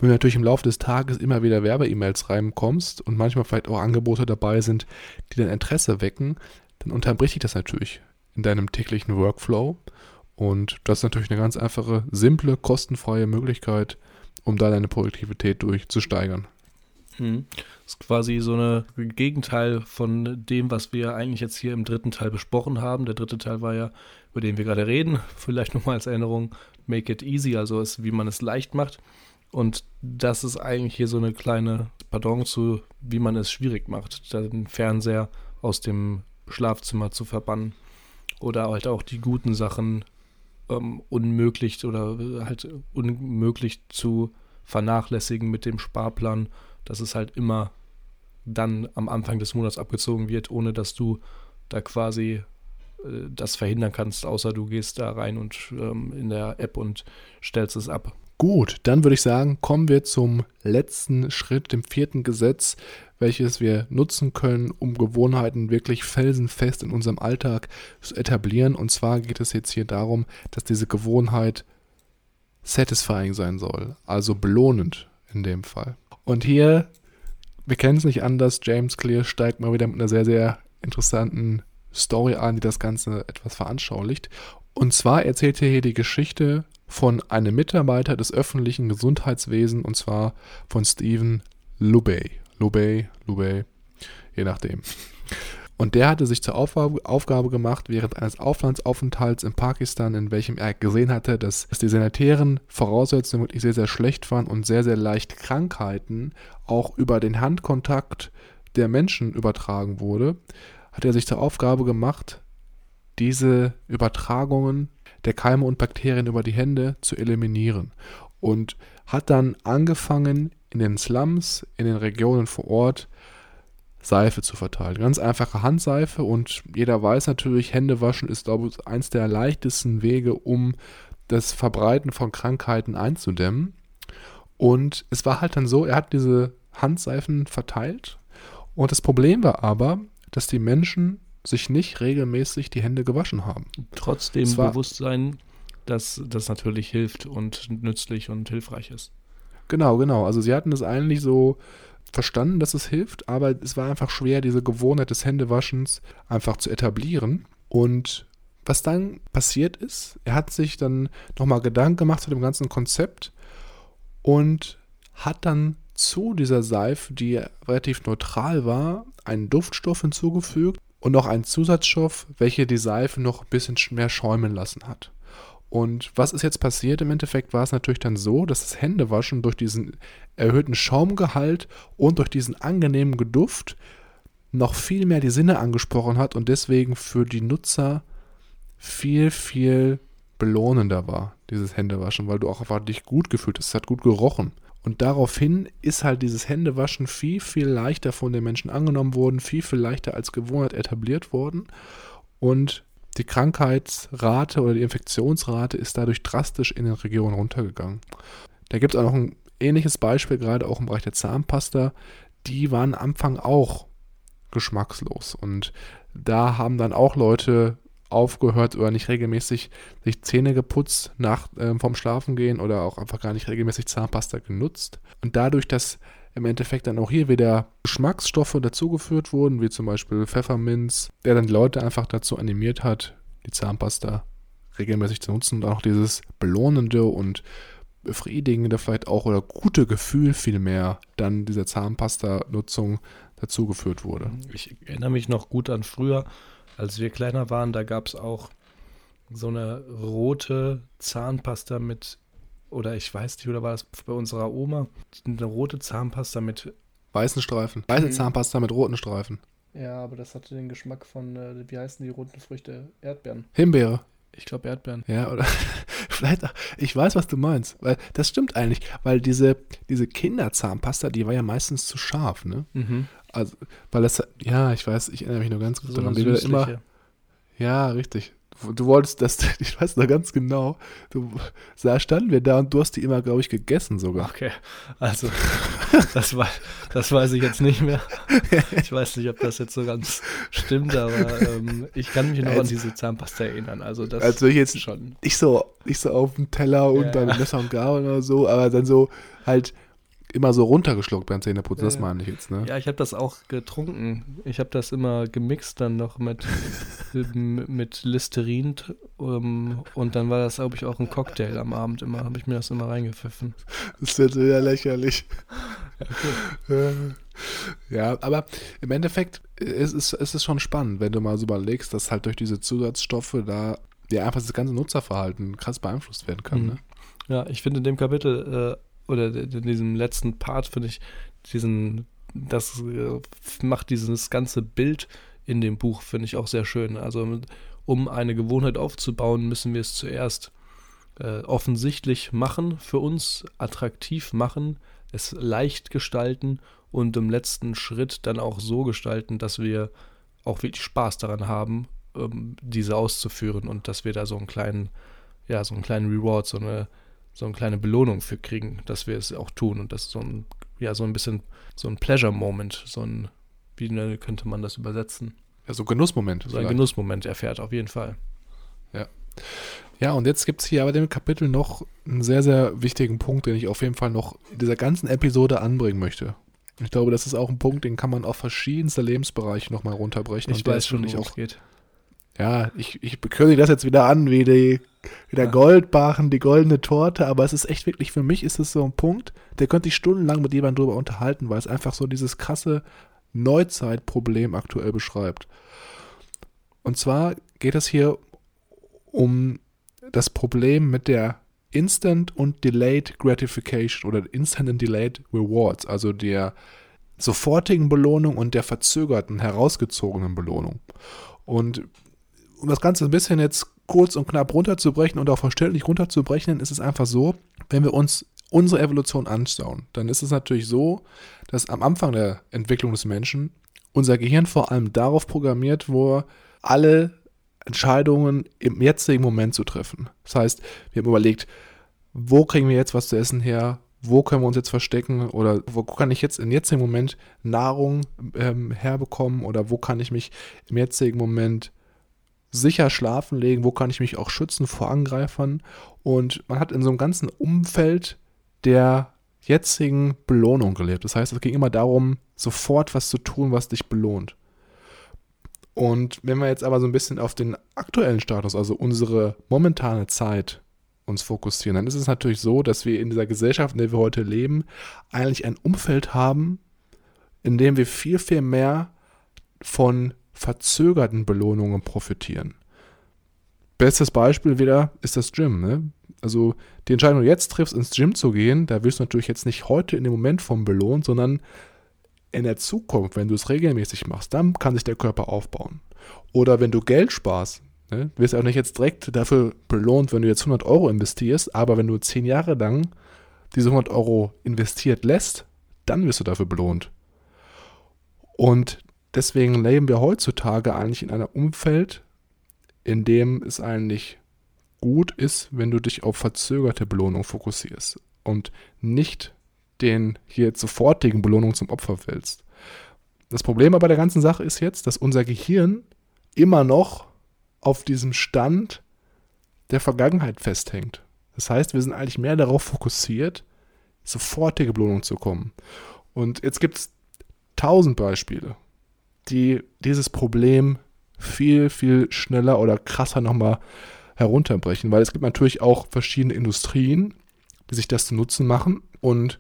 Wenn du natürlich im Laufe des Tages immer wieder Werbe-E-Mails reinkommst und manchmal vielleicht auch Angebote dabei sind, die dein Interesse wecken, dann unterbricht dich das natürlich in deinem täglichen Workflow. Und das ist natürlich eine ganz einfache, simple, kostenfreie Möglichkeit, um da deine Produktivität durchzusteigern. Mhm. Das ist quasi so ein Gegenteil von dem, was wir eigentlich jetzt hier im dritten Teil besprochen haben. Der dritte Teil war ja, über den wir gerade reden, [laughs] vielleicht nochmal als Erinnerung, Make It Easy, also ist, wie man es leicht macht. Und das ist eigentlich hier so eine kleine Pardon zu, wie man es schwierig macht, den Fernseher aus dem Schlafzimmer zu verbannen. Oder halt auch die guten Sachen ähm, unmöglich oder halt unmöglich zu vernachlässigen mit dem Sparplan, dass es halt immer dann am Anfang des Monats abgezogen wird, ohne dass du da quasi äh, das verhindern kannst, außer du gehst da rein und ähm, in der App und stellst es ab. Gut, dann würde ich sagen, kommen wir zum letzten Schritt, dem vierten Gesetz, welches wir nutzen können, um Gewohnheiten wirklich felsenfest in unserem Alltag zu etablieren. Und zwar geht es jetzt hier darum, dass diese Gewohnheit satisfying sein soll, also belohnend in dem Fall. Und hier, wir kennen es nicht anders, James Clear steigt mal wieder mit einer sehr, sehr interessanten Story an, die das Ganze etwas veranschaulicht. Und zwar erzählt er hier die Geschichte von einem Mitarbeiter des öffentlichen Gesundheitswesens und zwar von Stephen Lubey. Lubey, Lubey, je nachdem. Und der hatte sich zur Aufgabe, gemacht, während eines Auflandsaufenthalts in Pakistan, in welchem er gesehen hatte, dass, die sanitären Voraussetzungen wirklich sehr, sehr schlecht waren und sehr, sehr leicht Krankheiten auch über den Handkontakt der Menschen übertragen wurde, hat er sich zur Aufgabe gemacht, diese Übertragungen der Keime und Bakterien über die Hände zu eliminieren und hat dann angefangen, in den Slums, in den Regionen vor Ort, Seife zu verteilen. Ganz einfache Handseife und jeder weiß natürlich, Händewaschen ist, glaube ich, eins der leichtesten Wege, um das Verbreiten von Krankheiten einzudämmen. Und es war halt dann so, er hat diese Handseifen verteilt und das Problem war aber, dass die Menschen sich nicht regelmäßig die Hände gewaschen haben. Trotzdem Bewusstsein, dass das natürlich hilft und nützlich und hilfreich ist. Genau, genau. Also sie hatten es eigentlich so verstanden, dass es hilft, aber es war einfach schwer, diese Gewohnheit des Händewaschens einfach zu etablieren. Und was dann passiert ist, er hat sich dann nochmal Gedanken gemacht zu dem ganzen Konzept und hat dann zu dieser Seife, die relativ neutral war, einen Duftstoff hinzugefügt und noch einen Zusatzstoff, welcher die Seife noch ein bisschen mehr schäumen lassen hat. Und was ist jetzt passiert? Im Endeffekt war es natürlich dann so, dass das Händewaschen durch diesen erhöhten Schaumgehalt und durch diesen angenehmen Geduft noch viel mehr die Sinne angesprochen hat und deswegen für die Nutzer viel, viel belohnender war, dieses Händewaschen, weil du auch einfach dich gut gefühlt hast. Es hat gut gerochen. Und daraufhin ist halt dieses Händewaschen viel, viel leichter von den Menschen angenommen worden, viel, viel leichter als Gewohnheit etabliert worden. Und die Krankheitsrate oder die Infektionsrate ist dadurch drastisch in den Regionen runtergegangen. Da gibt es auch noch ein ähnliches Beispiel, gerade auch im Bereich der Zahnpasta. Die waren am Anfang auch geschmackslos. Und da haben dann auch Leute aufgehört oder nicht regelmäßig sich Zähne geputzt nach äh, vom Schlafengehen oder auch einfach gar nicht regelmäßig Zahnpasta genutzt. Und dadurch, dass im Endeffekt dann auch hier wieder Geschmacksstoffe dazugeführt wurden, wie zum Beispiel Pfefferminz, der dann Leute einfach dazu animiert hat, die Zahnpasta regelmäßig zu nutzen und auch dieses belohnende und befriedigende vielleicht auch oder gute Gefühl vielmehr dann dieser Zahnpasta-Nutzung dazugeführt wurde. Ich erinnere mich noch gut an früher, als wir kleiner waren, da gab es auch so eine rote Zahnpasta mit, oder ich weiß nicht, oder war das bei unserer Oma, eine rote Zahnpasta mit weißen Streifen. Weiße mhm. Zahnpasta mit roten Streifen. Ja, aber das hatte den Geschmack von, äh, wie heißen die roten Früchte? Erdbeeren. Himbeere. Ich glaube Erdbeeren. Ja, oder [laughs] vielleicht, auch, ich weiß, was du meinst. Weil das stimmt eigentlich, weil diese, diese Kinderzahnpasta, die war ja meistens zu scharf, ne? Mhm. Also, weil das, ja, ich weiß, ich erinnere mich nur ganz gut so daran, wie wir immer. Ja, richtig. Du wolltest das, [laughs] ich weiß noch ganz genau, du, da standen wir da und du hast die immer, glaube ich, gegessen sogar. Okay, also das, war, das weiß ich jetzt nicht mehr. [laughs] Ich weiß nicht, ob das jetzt so ganz stimmt, aber ähm, ich kann mich noch als, an diese Zahnpasta erinnern. Also das also ich jetzt schon. Nicht so, nicht so auf dem Teller und ja, dann Messer und Gabel oder so, aber dann so halt immer so runtergeschluckt beim Zähneputzen, das meine ich jetzt, ne? Ja, ich habe das auch getrunken. Ich habe das immer gemixt dann noch mit, [laughs] mit Listerin t- ähm, und dann war das, glaube ich, auch ein Cocktail am Abend immer. Habe ich mir das immer reingepfiffen. Das wird wieder lächerlich. Äh, ja, aber im Endeffekt ist es, ist es schon spannend, wenn du mal so überlegst, dass halt durch diese Zusatzstoffe da ja einfach das ganze Nutzerverhalten krass beeinflusst werden kann. Mhm. Ne? Ja, ich finde in dem Kapitel äh, oder in diesem letzten Part finde ich diesen, das äh, macht dieses ganze Bild in dem Buch finde ich auch sehr schön. Also um eine Gewohnheit aufzubauen, müssen wir es zuerst äh, offensichtlich machen für uns, attraktiv machen, es leicht gestalten und im letzten Schritt dann auch so gestalten, dass wir auch wirklich Spaß daran haben, ähm, diese auszuführen und dass wir da so einen kleinen, ja, so einen kleinen Reward, so eine, so eine kleine Belohnung für kriegen, dass wir es auch tun und das ist so ein, ja, so ein bisschen so ein Pleasure-Moment, so ein, wie ne- könnte man das übersetzen? Ja, so Genussmoment. So ein vielleicht. Genussmoment erfährt, auf jeden Fall. Ja, und jetzt gibt es hier aber dem Kapitel noch einen sehr, sehr wichtigen Punkt, den ich auf jeden Fall noch in dieser ganzen Episode anbringen möchte. Ich glaube, das ist auch ein Punkt, den kann man auf verschiedenste Lebensbereiche nochmal runterbrechen. Ich und weiß schon, es auch geht. Ja, ich, ich bekündige das jetzt wieder an, wie, die, wie der Ja. Goldbarren, die goldene Torte, aber es ist echt wirklich, für mich ist es so ein Punkt, der könnte ich stundenlang mit jemandem drüber unterhalten, weil es einfach so dieses krasse Neuzeitproblem aktuell beschreibt. Und zwar geht es hier um das Problem mit der Instant und Delayed Gratification oder Instant and Delayed Rewards, also der sofortigen Belohnung und der verzögerten, herausgezogenen Belohnung. Und um das Ganze ein bisschen jetzt kurz und knapp runterzubrechen und auch verständlich runterzubrechen, ist es einfach so, wenn wir uns unsere Evolution anschauen, dann ist es natürlich so, dass am Anfang der Entwicklung des Menschen unser Gehirn vor allem darauf programmiert wurde, alle Entscheidungen im jetzigen Moment zu treffen. Das heißt, wir haben überlegt, wo kriegen wir jetzt was zu essen her? Wo können wir uns jetzt verstecken? Oder wo kann ich jetzt im jetzigen Moment Nahrung ähm, herbekommen? Oder wo kann ich mich im jetzigen Moment sicher schlafen legen? Wo kann ich mich auch schützen vor Angreifern? Und man hat in so einem ganzen Umfeld der jetzigen Belohnung gelebt. Das heißt, es ging immer darum, sofort was zu tun, was dich belohnt. Und wenn wir jetzt aber so ein bisschen auf den aktuellen Status, also unsere momentane Zeit, uns fokussieren, dann ist es natürlich so, dass wir in dieser Gesellschaft, in der wir heute leben, eigentlich ein Umfeld haben, in dem wir viel, viel mehr von verzögerten Belohnungen profitieren. Bestes Beispiel wieder ist das Gym. Ne? Also die Entscheidung, die du jetzt triffst, ins Gym zu gehen, da wirst du natürlich jetzt nicht heute in dem Moment vom belohnt, sondern in der Zukunft, wenn du es regelmäßig machst, dann kann sich der Körper aufbauen. Oder wenn du Geld sparst, ne, wirst du auch nicht jetzt direkt dafür belohnt, wenn du jetzt 100 Euro investierst, aber wenn du 10 Jahre lang diese 100 Euro investiert lässt, dann wirst du dafür belohnt. Und deswegen leben wir heutzutage eigentlich in einem Umfeld, in dem es eigentlich gut ist, wenn du dich auf verzögerte Belohnung fokussierst und nicht den hier sofortigen Belohnung zum Opfer fällst. Das Problem aber der ganzen Sache ist jetzt, dass unser Gehirn immer noch auf diesem Stand der Vergangenheit festhängt. Das heißt, wir sind eigentlich mehr darauf fokussiert, sofortige Belohnung zu kommen. Und jetzt gibt es tausend Beispiele, die dieses Problem viel, viel schneller oder krasser nochmal herunterbrechen, weil es gibt natürlich auch verschiedene Industrien, die sich das zu Nutzen machen und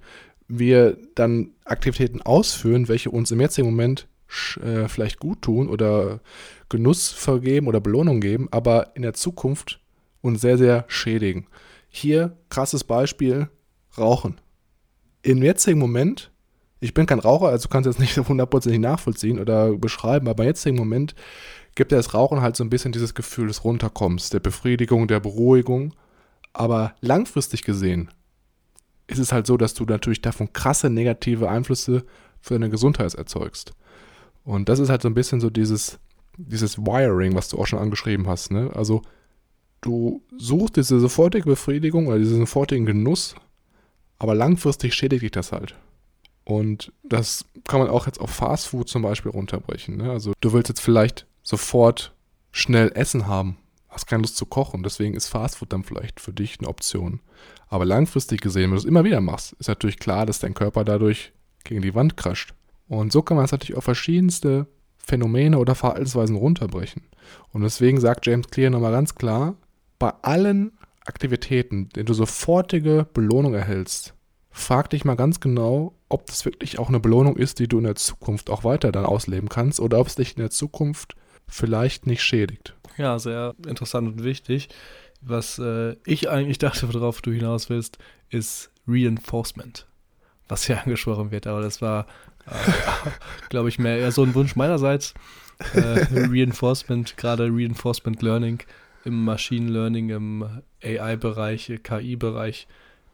wir dann Aktivitäten ausführen, welche uns im jetzigen Moment äh, vielleicht gut tun oder Genuss vergeben oder Belohnung geben, aber in der Zukunft uns sehr, sehr schädigen. Hier krasses Beispiel, Rauchen. Im jetzigen Moment, ich bin kein Raucher, also kannst du das nicht hundertprozentig nachvollziehen oder beschreiben, aber im jetzigen Moment gibt das Rauchen halt so ein bisschen dieses Gefühl des Runterkommens, der Befriedigung, der Beruhigung. Aber langfristig gesehen ist es halt so, dass du natürlich davon krasse negative Einflüsse für deine Gesundheit erzeugst. Und das ist halt so ein bisschen so dieses, dieses Wiring, was du auch schon angeschrieben hast. Ne? Also du suchst diese sofortige Befriedigung oder diesen sofortigen Genuss, aber langfristig schädigt dich das halt. Und das kann man auch jetzt auf Fast Food zum Beispiel runterbrechen. Ne? Also du willst jetzt vielleicht sofort schnell Essen haben, hast keine Lust zu kochen, deswegen ist Fastfood dann vielleicht für dich eine Option. Aber langfristig gesehen, wenn du es immer wieder machst, ist natürlich klar, dass dein Körper dadurch gegen die Wand crasht. Und so kann man es natürlich auf verschiedenste Phänomene oder Verhaltensweisen runterbrechen. Und deswegen sagt James Clear nochmal ganz klar, bei allen Aktivitäten, denen du sofortige Belohnung erhältst, frag dich mal ganz genau, ob das wirklich auch eine Belohnung ist, die du in der Zukunft auch weiter dann ausleben kannst oder ob es dich in der Zukunft vielleicht nicht schädigt. Ja, sehr interessant und wichtig. Was äh, ich eigentlich [laughs] dachte, worauf du hinaus willst, ist Reinforcement, was hier [laughs] angesprochen wird. Aber das war, äh, [laughs] glaube ich, mehr eher so ein Wunsch meinerseits. Äh, Reinforcement, gerade Reinforcement Learning im Machine Learning, im AI-Bereich, KI-Bereich,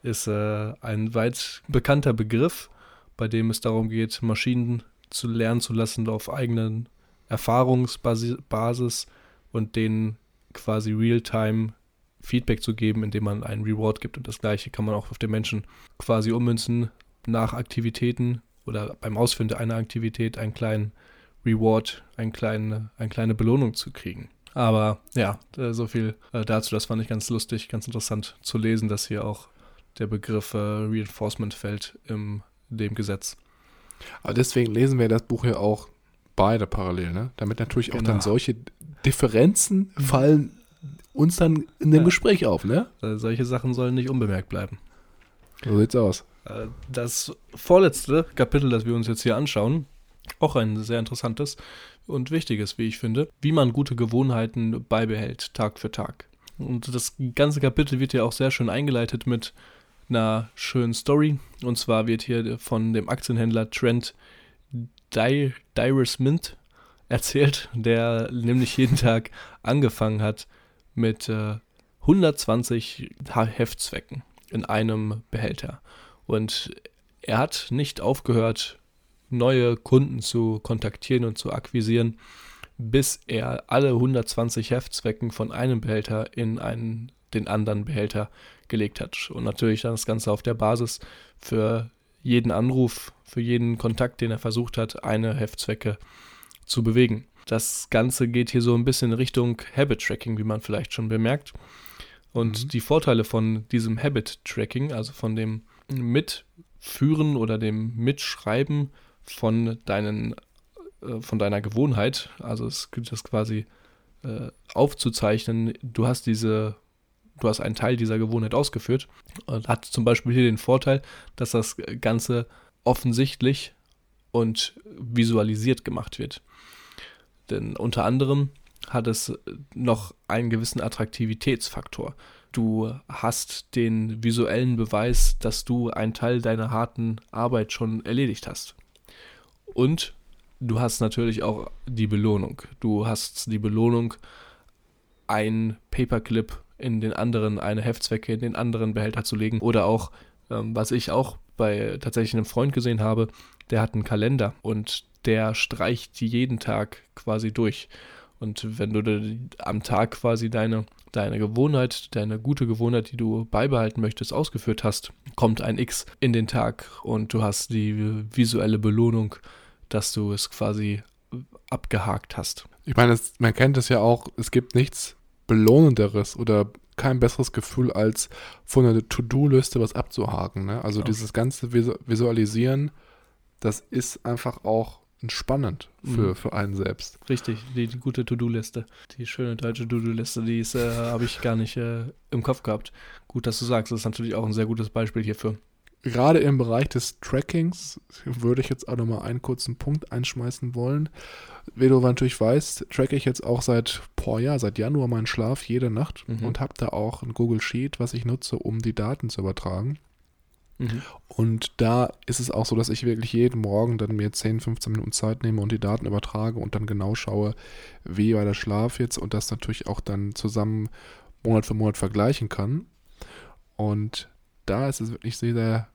ist äh, ein weit bekannter Begriff, bei dem es darum geht, Maschinen zu lernen zu lassen auf eigenen Erfahrungsbasis und denen quasi real-time Feedback zu geben, indem man einen Reward gibt. Und das gleiche kann man auch auf den Menschen quasi ummünzen, nach Aktivitäten oder beim Ausführen einer Aktivität einen kleinen Reward, einen kleinen, eine kleine Belohnung zu kriegen. Aber ja, äh, so viel äh, dazu. Das fand ich ganz lustig, ganz interessant zu lesen, dass hier auch der Begriff äh, Reinforcement fällt im dem Gesetz. Aber deswegen lesen wir das Buch ja auch beide parallel, ne? Damit natürlich auch genau. dann solche Differenzen mhm. fallen uns dann in dem ja. Gespräch auf, ne? Äh, solche Sachen sollen nicht unbemerkt bleiben. So sieht's aus. Äh, das vorletzte Kapitel, das wir uns jetzt hier anschauen, auch ein sehr interessantes und wichtiges, wie ich finde, wie man gute Gewohnheiten beibehält, Tag für Tag. Und das ganze Kapitel wird ja auch sehr schön eingeleitet mit einer schönen Story. Und zwar wird hier von dem Aktienhändler Trent Dyrus Mint erzählt, der nämlich jeden [laughs] Tag angefangen hat mit äh, 120 Heftzwecken in einem Behälter. Und er hat nicht aufgehört, neue Kunden zu kontaktieren und zu akquisieren, bis er alle 120 Heftzwecken von einem Behälter in einen, den anderen Behälter gelegt hat. Und natürlich dann das Ganze auf der Basis für jeden Anruf, für jeden Kontakt, den er versucht hat, eine Heftzwecke zu bewegen. Das Ganze geht hier so ein bisschen in Richtung Habit Tracking, wie man vielleicht schon bemerkt. Und mhm. die Vorteile von diesem Habit Tracking, also von dem Mitführen oder dem Mitschreiben von deinen äh, von deiner Gewohnheit, also es gilt das quasi äh, aufzuzeichnen, du hast diese du hast einen Teil dieser Gewohnheit ausgeführt und hat zum Beispiel hier den Vorteil, dass das Ganze offensichtlich und visualisiert gemacht wird. Denn unter anderem hat es noch einen gewissen Attraktivitätsfaktor. Du hast den visuellen Beweis, dass du einen Teil deiner harten Arbeit schon erledigt hast. Und du hast natürlich auch die Belohnung. Du hast die Belohnung, ein Paperclip in den anderen, eine Heftzwecke in den anderen Behälter zu legen. Oder auch, ähm, was ich auch bei tatsächlich einem Freund gesehen habe, der hat einen Kalender und der streicht jeden Tag quasi durch. Und wenn du am Tag quasi deine, deine Gewohnheit, deine gute Gewohnheit, die du beibehalten möchtest, ausgeführt hast, kommt ein X in den Tag und du hast die visuelle Belohnung, dass du es quasi abgehakt hast. Ich meine, es, man kennt es ja auch, es gibt nichts Belohnenderes oder kein besseres Gefühl, als von einer To-Do-Liste was abzuhaken. Ne? Also okay. dieses ganze Visualisieren, das ist einfach auch entspannend für, mhm. für einen selbst. Richtig, die, die gute To-Do-Liste. Die schöne deutsche To-Do-Liste, die äh, habe ich gar nicht äh, im Kopf gehabt. Gut, dass du sagst, das ist natürlich auch ein sehr gutes Beispiel hierfür. Gerade im Bereich des Trackings würde ich jetzt auch nochmal einen kurzen Punkt einschmeißen wollen. Wie du natürlich weißt, tracke ich jetzt auch seit, boah, ja, seit Januar meinen Schlaf jede Nacht mhm. und habe da auch ein Google Sheet, was ich nutze, um die Daten zu übertragen. Mhm. Und da ist es auch so, dass ich wirklich jeden Morgen dann mir 10, 15 Minuten Zeit nehme und die Daten übertrage und dann genau schaue, wie war der Schlaf jetzt und das natürlich auch dann zusammen Monat für Monat vergleichen kann. Und da ist es wirklich sehr, sehr,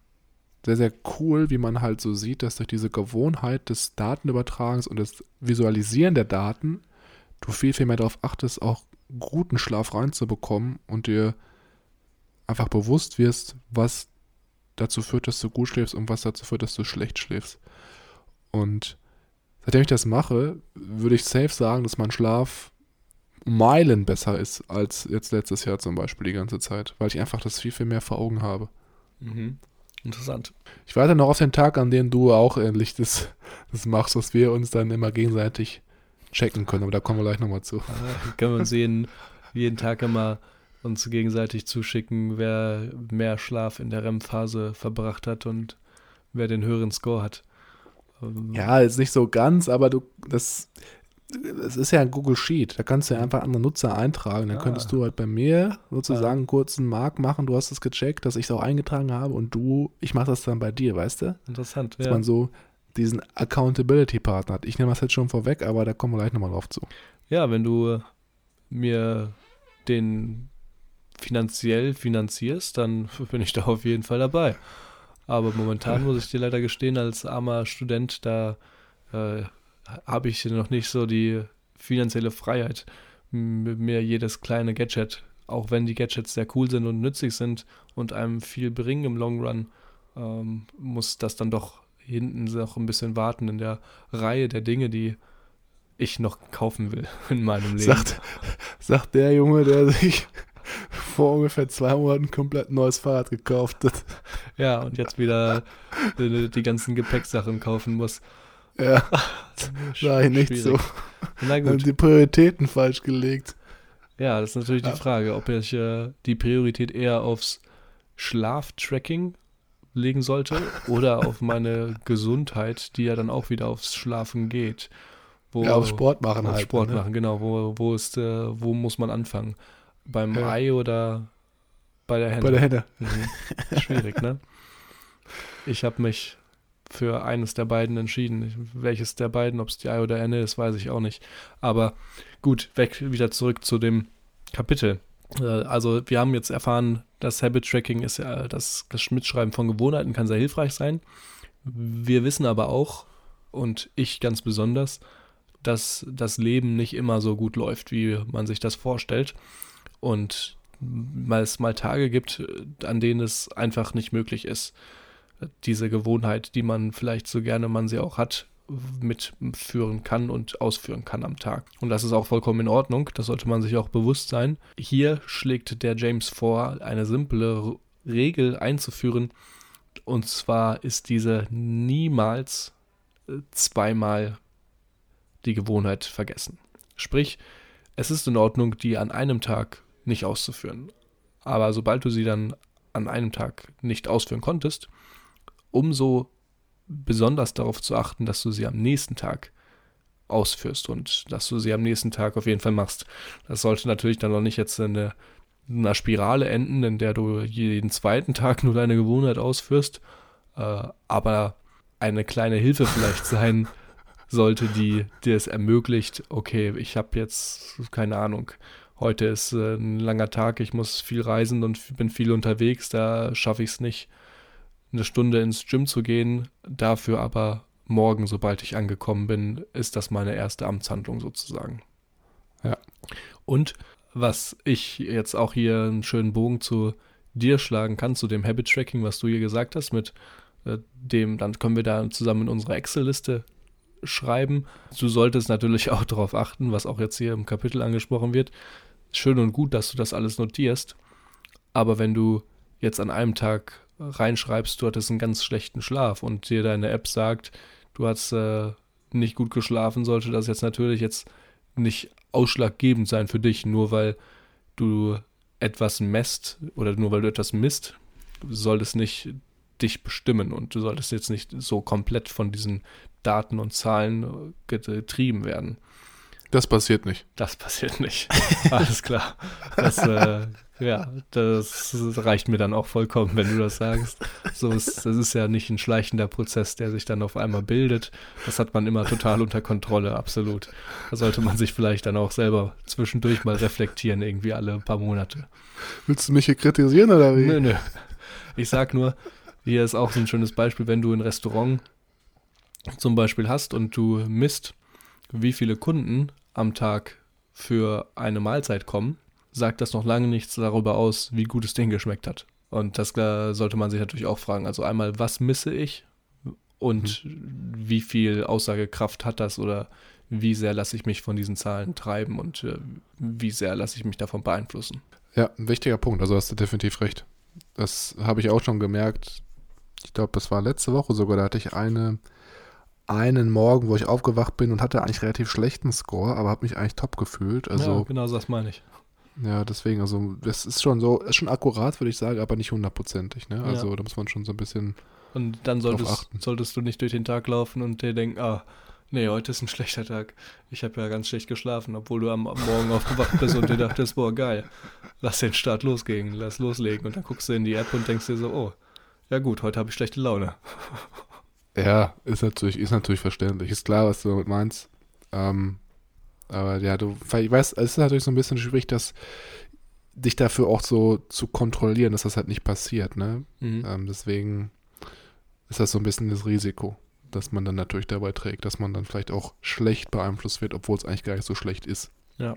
sehr, sehr cool, wie man halt so sieht, dass durch diese Gewohnheit des Datenübertragens und des Visualisieren der Daten du viel, viel mehr darauf achtest, auch guten Schlaf reinzubekommen und dir einfach bewusst wirst, was dazu führt, dass du gut schläfst und was dazu führt, dass du schlecht schläfst. Und seitdem ich das mache, würde ich safe sagen, dass mein Schlaf Meilen besser ist als jetzt letztes Jahr zum Beispiel die ganze Zeit, weil ich einfach das viel, viel mehr vor Augen habe. Mhm. Interessant. Ich warte noch auf den Tag, an dem du auch ähnlich das, das machst, dass wir uns dann immer gegenseitig checken können, aber da kommen wir gleich nochmal zu. Ja, können wir uns jeden, jeden Tag immer uns gegenseitig zuschicken, wer mehr Schlaf in der REM-Phase verbracht hat und wer den höheren Score hat. Ähm, ja, ist nicht so ganz, aber du, das, das ist ja ein Google Sheet. Da kannst du ja einfach andere Nutzer eintragen. Dann ah. könntest du halt bei mir sozusagen einen kurzen Mark machen. Du hast es gecheckt, dass ich es auch eingetragen habe und du, ich mache das dann bei dir, weißt du? Interessant, Dass ja. man so diesen Accountability-Partner hat. Ich nehme das jetzt schon vorweg, aber da kommen wir gleich nochmal drauf zu. Ja, wenn du mir den finanziell finanzierst, dann [laughs] bin ich da auf jeden Fall dabei. Aber momentan muss ich dir leider gestehen, als armer Student, da äh, habe ich noch nicht so die finanzielle Freiheit, mir jedes kleine Gadget, auch wenn die Gadgets sehr cool sind und nützlich sind und einem viel bringen im Long Run, ähm, muss das dann doch hinten noch ein bisschen warten in der Reihe der Dinge, die ich noch kaufen will [laughs] in meinem Leben. Sagt, sagt der Junge, der sich [laughs] vor ungefähr zwei Monaten komplett neues Fahrrad gekauft hat. Ja, und jetzt wieder die, die ganzen Gepäcksachen kaufen muss. Ja, [laughs] ich nicht so. Na gut. Haben die Prioritäten falsch gelegt. Ja, das ist natürlich ja. die Frage, ob ich äh, die Priorität eher aufs Schlaftracking legen sollte [laughs] oder auf meine Gesundheit, die ja dann auch wieder aufs Schlafen geht. Wo, ja, auf Sport machen auf halt. Sport ne? machen, genau. Wo, wo, ist, äh, wo muss man anfangen? Beim ja. Ei oder bei der Henne? Bei der Henne. Mhm. Schwierig, ne? [laughs] Ich habe mich für eines der beiden entschieden. Welches der beiden, ob es die Ei oder Henne ist, weiß ich auch nicht. Aber gut, weg wieder zurück zu dem Kapitel. Äh, also wir haben jetzt erfahren, dass Habit Tracking ist ja, das, das Mitschreiben von Gewohnheiten kann sehr hilfreich sein. Wir wissen aber auch, und ich ganz besonders, dass das Leben nicht immer so gut läuft, wie man sich das vorstellt. Und weil es mal Tage gibt, an denen es einfach nicht möglich ist, diese Gewohnheit, die man vielleicht so gerne man sie auch hat, mitführen kann und ausführen kann am Tag. Und das ist auch vollkommen in Ordnung, das sollte man sich auch bewusst sein. Hier schlägt der James vor, eine simple Regel einzuführen, und zwar ist diese niemals äh, zweimal die Gewohnheit vergessen. Sprich, es ist in Ordnung, die an einem Tag nicht auszuführen. Aber sobald du sie dann an einem Tag nicht ausführen konntest, umso besonders darauf zu achten, dass du sie am nächsten Tag ausführst und dass du sie am nächsten Tag auf jeden Fall machst. Das sollte natürlich dann noch nicht jetzt in einer Spirale enden, in der du jeden zweiten Tag nur deine Gewohnheit ausführst, äh, aber eine kleine Hilfe vielleicht sein [laughs] sollte, die dir es ermöglicht, okay, ich habe jetzt keine Ahnung, heute ist äh, ein langer Tag, ich muss viel reisen und bin viel unterwegs, da schaffe ich es nicht eine Stunde ins Gym zu gehen, dafür aber morgen, sobald ich angekommen bin, ist das meine erste Amtshandlung sozusagen. Ja. Und was ich jetzt auch hier einen schönen Bogen zu dir schlagen kann, zu dem Habit Tracking, was du hier gesagt hast, mit äh, dem, dann können wir da zusammen in unsere Excel-Liste schreiben. Du solltest natürlich [laughs] auch darauf achten, was auch jetzt hier im Kapitel angesprochen wird. Schön und gut, dass du das alles notierst. Aber wenn du jetzt an einem Tag reinschreibst, du hattest einen ganz schlechten Schlaf und dir deine App sagt, du hast äh, nicht gut geschlafen, sollte das jetzt natürlich jetzt nicht ausschlaggebend sein für dich, nur weil du etwas messt oder nur weil du etwas misst, soll es nicht dich bestimmen und du solltest jetzt nicht so komplett von diesen Daten und Zahlen getrieben werden. Das passiert nicht. Das passiert nicht. [laughs] Alles klar. Das, äh, ja, das reicht mir dann auch vollkommen, wenn du das sagst. So ist, das ist ja nicht ein schleichender Prozess, der sich dann auf einmal bildet. Das hat man immer total unter Kontrolle, absolut. Da sollte man sich vielleicht dann auch selber zwischendurch mal reflektieren, irgendwie alle paar Monate. Willst du mich hier kritisieren oder wie? Nö, nö. Ich sag nur, hier ist auch so ein schönes Beispiel, wenn du ein Restaurant zum Beispiel hast und du misst, wie viele Kunden am Tag für eine Mahlzeit kommen, sagt das noch lange nichts darüber aus, wie gut es denen geschmeckt hat. Und das sollte man sich natürlich auch fragen. Also einmal, was misse ich und mhm. wie viel Aussagekraft hat das oder wie sehr lasse ich mich von diesen Zahlen treiben und äh, wie sehr lasse ich mich davon beeinflussen. Ja, ein wichtiger Punkt. Also hast du definitiv recht. Das habe ich auch schon gemerkt. Ich glaube, das war letzte Woche sogar. Da hatte ich eine, einen Morgen, wo ich aufgewacht bin und hatte eigentlich relativ schlechten Score, aber habe mich eigentlich top gefühlt. Also, ja, genau das meine ich. Ja, deswegen, also das ist schon so, ist schon akkurat, würde ich sagen, aber nicht hundertprozentig. Ne? Also ja. da muss man schon so ein bisschen. Und dann solltest, solltest du nicht durch den Tag laufen und dir denken, ah, nee, heute ist ein schlechter Tag. Ich habe ja ganz schlecht geschlafen, obwohl du am Morgen aufgewacht bist und dir dachtest, boah, geil, lass den Start losgehen, lass loslegen. Und dann guckst du in die App und denkst dir so, oh, ja gut, heute habe ich schlechte Laune. Ja, ist natürlich, ist natürlich verständlich. Ist klar, was du damit meinst. Ähm, aber ja, du, ich weiß, es ist natürlich so ein bisschen schwierig, dass dich dafür auch so zu kontrollieren, dass das halt nicht passiert, ne? Mhm. Ähm, deswegen ist das so ein bisschen das Risiko, dass man dann natürlich dabei trägt, dass man dann vielleicht auch schlecht beeinflusst wird, obwohl es eigentlich gar nicht so schlecht ist. Ja.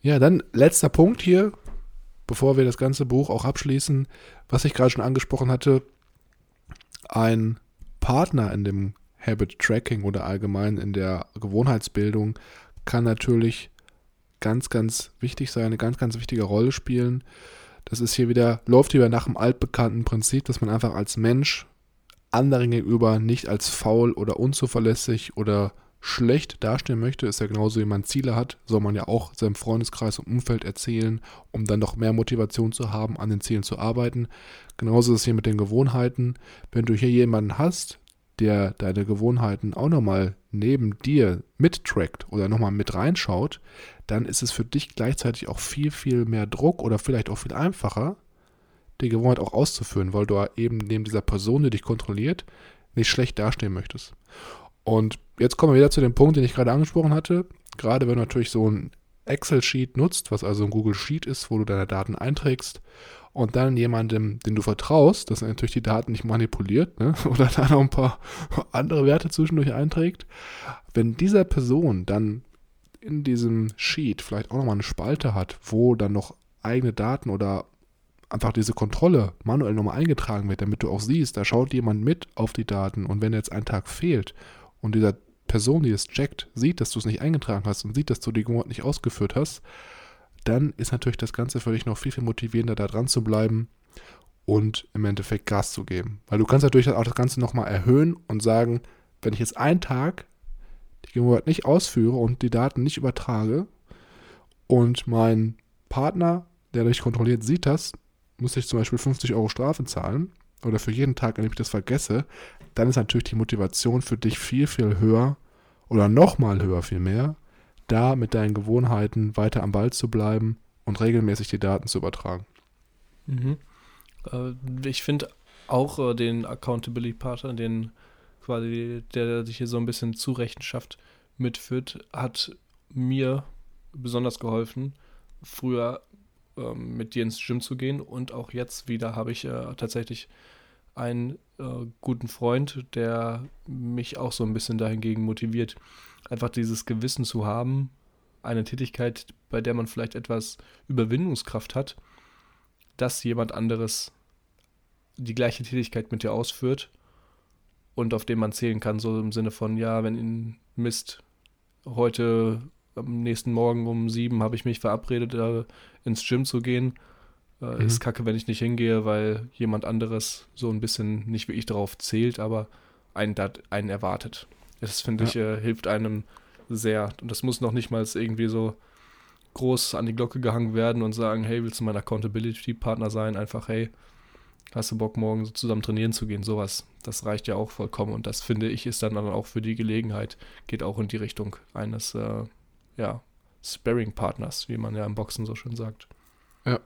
Ja, dann letzter Punkt hier, bevor wir das ganze Buch auch abschließen, was ich gerade schon angesprochen hatte, ein Partner in dem Habit Tracking oder allgemein in der Gewohnheitsbildung kann natürlich ganz, ganz wichtig sein, eine ganz, ganz wichtige Rolle spielen. Das ist hier wieder, läuft wieder nach dem altbekannten Prinzip, dass man einfach als Mensch anderen gegenüber nicht als faul oder unzuverlässig oder schlecht dastehen möchte, ist ja genauso, wie man Ziele hat, soll man ja auch seinem Freundeskreis und Umfeld erzählen, um dann noch mehr Motivation zu haben, an den Zielen zu arbeiten. Genauso ist es hier mit den Gewohnheiten. Wenn du hier jemanden hast, der deine Gewohnheiten auch nochmal neben dir mittrackt oder nochmal mit reinschaut, dann ist es für dich gleichzeitig auch viel, viel mehr Druck oder vielleicht auch viel einfacher, die Gewohnheit auch auszuführen, weil du eben neben dieser Person, die dich kontrolliert, nicht schlecht dastehen möchtest. Und jetzt kommen wir wieder zu dem Punkt, den ich gerade angesprochen hatte. Gerade wenn du natürlich so ein Excel-Sheet nutzt, was also ein Google Sheet ist, wo du deine Daten einträgst und dann jemandem, den du vertraust, dass er natürlich die Daten nicht manipuliert ne, [laughs] oder da noch ein paar andere Werte zwischendurch einträgt, wenn dieser Person dann in diesem Sheet vielleicht auch nochmal eine Spalte hat, wo dann noch eigene Daten oder einfach diese Kontrolle manuell nochmal eingetragen wird, damit du auch siehst, da schaut jemand mit auf die Daten und wenn jetzt ein Tag fehlt und dieser Person, die es checkt, sieht, dass du es nicht eingetragen hast und sieht, dass du die Gewohnheit nicht ausgeführt hast, dann ist natürlich das Ganze für dich noch viel, viel motivierender, da dran zu bleiben und im Endeffekt Gas zu geben. Weil du kannst natürlich auch das Ganze nochmal erhöhen und sagen, wenn ich jetzt einen Tag die Gewohnheit nicht ausführe und die Daten nicht übertrage und mein Partner, der dich kontrolliert, sieht das, muss ich zum Beispiel 50 Euro Strafe zahlen oder für jeden Tag, an dem ich das vergesse, dann ist natürlich die Motivation für dich viel, viel höher oder nochmal höher vielmehr, da mit deinen Gewohnheiten weiter am Ball zu bleiben und regelmäßig die Daten zu übertragen. Mhm. Äh, ich finde auch äh, den Accountability-Partner, den quasi, der sich hier so ein bisschen zu Rechenschaft mitführt, hat mir besonders geholfen, früher ähm, mit dir ins Gym zu gehen und auch jetzt wieder habe ich äh, tatsächlich einen äh, guten Freund, der mich auch so ein bisschen dahingegen motiviert, einfach dieses Gewissen zu haben, eine Tätigkeit, bei der man vielleicht etwas Überwindungskraft hat, dass jemand anderes die gleiche Tätigkeit mit dir ausführt und auf den man zählen kann, so im Sinne von, ja, wenn ihn Mist, heute am nächsten Morgen um sieben habe ich mich verabredet, äh, ins Gym zu gehen. Äh, mhm. Ist kacke, wenn ich nicht hingehe, weil jemand anderes so ein bisschen nicht wie ich darauf zählt, aber einen, einen erwartet. Das finde ja. ich, äh, hilft einem sehr. Und das muss noch nicht mal irgendwie so groß an die Glocke gehangen werden und sagen, hey, willst du mein Accountability-Partner sein? Einfach, hey, hast du Bock, morgen so zusammen trainieren zu gehen? Sowas. Das reicht ja auch vollkommen. Und das finde ich ist dann auch für die Gelegenheit, geht auch in die Richtung eines, äh, ja, Sparring-Partners, wie man ja im Boxen so schön sagt. Ja.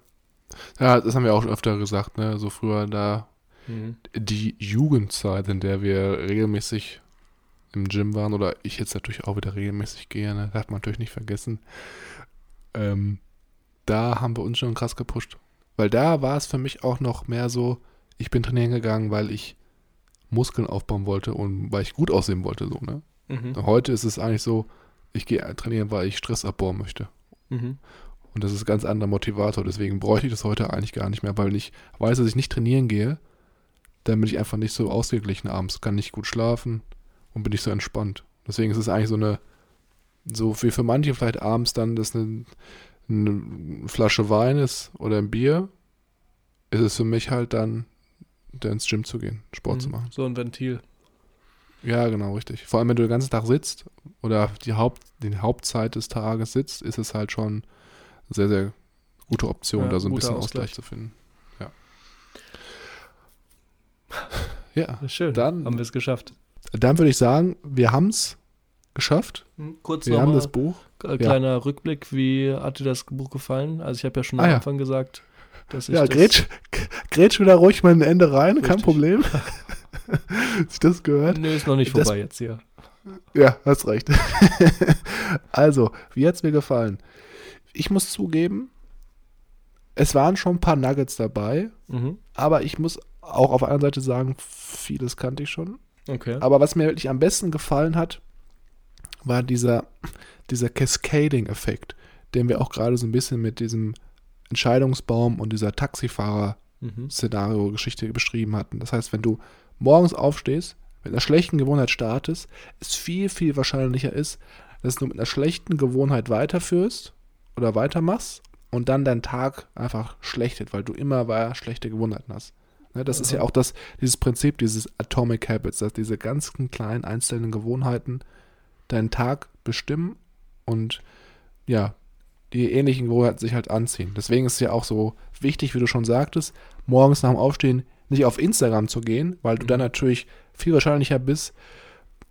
Ja, das haben wir auch öfter gesagt, ne? So früher da mhm. die Jugendzeit, in der wir regelmäßig im Gym waren oder ich jetzt natürlich auch wieder regelmäßig gehe, ne? darf man natürlich nicht vergessen. Ähm, da haben wir uns schon krass gepusht. Weil da war es für mich auch noch mehr so, ich bin trainieren gegangen, weil ich Muskeln aufbauen wollte und weil ich gut aussehen wollte, so, ne? Mhm. Heute ist es eigentlich so, ich gehe trainieren, weil ich Stress abbauen möchte. Mhm. Und das ist ein ganz anderer Motivator. Deswegen bräuchte ich das heute eigentlich gar nicht mehr, weil ich weiß, dass ich nicht trainieren gehe, dann bin ich einfach nicht so ausgeglichen abends, kann nicht gut schlafen, und bin ich so entspannt. Deswegen ist es eigentlich so eine so wie für manche vielleicht abends dann das eine, eine Flasche Wein ist oder ein Bier, ist es für mich halt dann, da ins Gym zu gehen, Sport Mhm. zu machen. So ein Ventil. Ja, genau, richtig. Vor allem, wenn du den ganzen Tag sitzt oder die, Haupt, die Hauptzeit des Tages sitzt, ist es halt schon sehr, sehr gute Option, Ja, da so ein bisschen Ausgleich. Ausgleich zu finden. Ja. [laughs] Ja, Schön. Dann- haben wir es geschafft. dann würde ich sagen, wir haben es geschafft. Kurz Wir haben das Buch. kleiner Rückblick. Wie hat dir das Buch gefallen? Also ich habe ja schon Ah, am ja. Anfang gesagt, dass ich Ja, das, grätsch, grätsch wieder ruhig mal ein Ende rein, kein Richtig. Problem. [laughs] Hast du das gehört? Nö, ist noch nicht Das- vorbei jetzt hier. Ja, hast recht. [laughs] also, wie hat es mir gefallen? Ich muss zugeben, es waren schon ein paar Nuggets dabei, Mhm. aber ich muss auch auf der anderen Seite sagen, vieles kannte ich schon. Okay. Aber was mir wirklich am besten gefallen hat, war dieser, dieser Cascading-Effekt, den wir auch gerade so ein bisschen mit diesem Entscheidungsbaum und dieser Taxifahrer-Szenario-Geschichte Mhm. beschrieben hatten. Das heißt, wenn du morgens aufstehst, mit einer schlechten Gewohnheit startest, es viel, viel wahrscheinlicher ist, dass du mit einer schlechten Gewohnheit weiterführst oder weitermachst und dann dein Tag einfach schlecht wird, weil du immer weiter schlechte Gewohnheiten hast. Ne, das ist ja Aha. auch das, dieses Prinzip, dieses Atomic Habits, dass diese ganzen kleinen einzelnen Gewohnheiten deinen Tag bestimmen und ja, die ähnlichen Gewohnheiten sich halt anziehen. Deswegen ist es ja auch so wichtig, wie du schon sagtest, morgens nach dem Aufstehen nicht auf Instagram zu gehen, weil du dann natürlich viel wahrscheinlicher bist,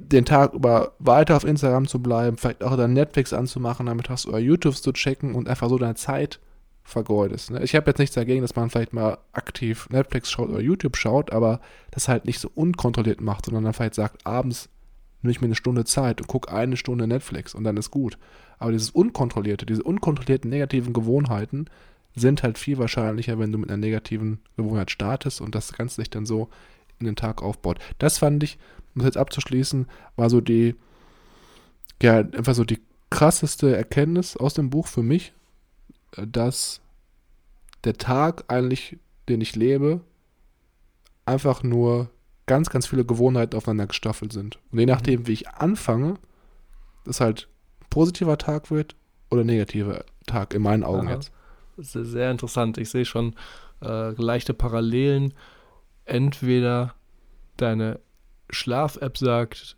den Tag über weiter auf Instagram zu bleiben, vielleicht auch dann Netflix anzumachen, damit hast du YouTube zu checken und einfach so deine Zeit vergeudest. Ne? Ich habe jetzt nichts dagegen, dass man vielleicht mal aktiv Netflix schaut oder YouTube schaut, aber das halt nicht so unkontrolliert macht, sondern dann vielleicht sagt, abends nehme ich mir eine Stunde Zeit und gucke eine Stunde Netflix und dann ist gut. Aber dieses Unkontrollierte, diese unkontrollierten negativen Gewohnheiten sind halt viel wahrscheinlicher, wenn du mit einer negativen Gewohnheit startest und das Ganze sich dann so in den Tag aufbaut. Das fand ich, um das jetzt abzuschließen, war so die, ja, einfach so die krasseste Erkenntnis aus dem Buch für mich, dass der Tag eigentlich, den ich lebe, einfach nur ganz, ganz viele Gewohnheiten aufeinander gestaffelt sind. Und je nachdem, wie ich anfange, das halt ein positiver Tag wird oder ein negativer Tag, in meinen Augen Aha. jetzt. Sehr interessant. Ich sehe schon äh, leichte Parallelen. Entweder deine Schlaf-App sagt,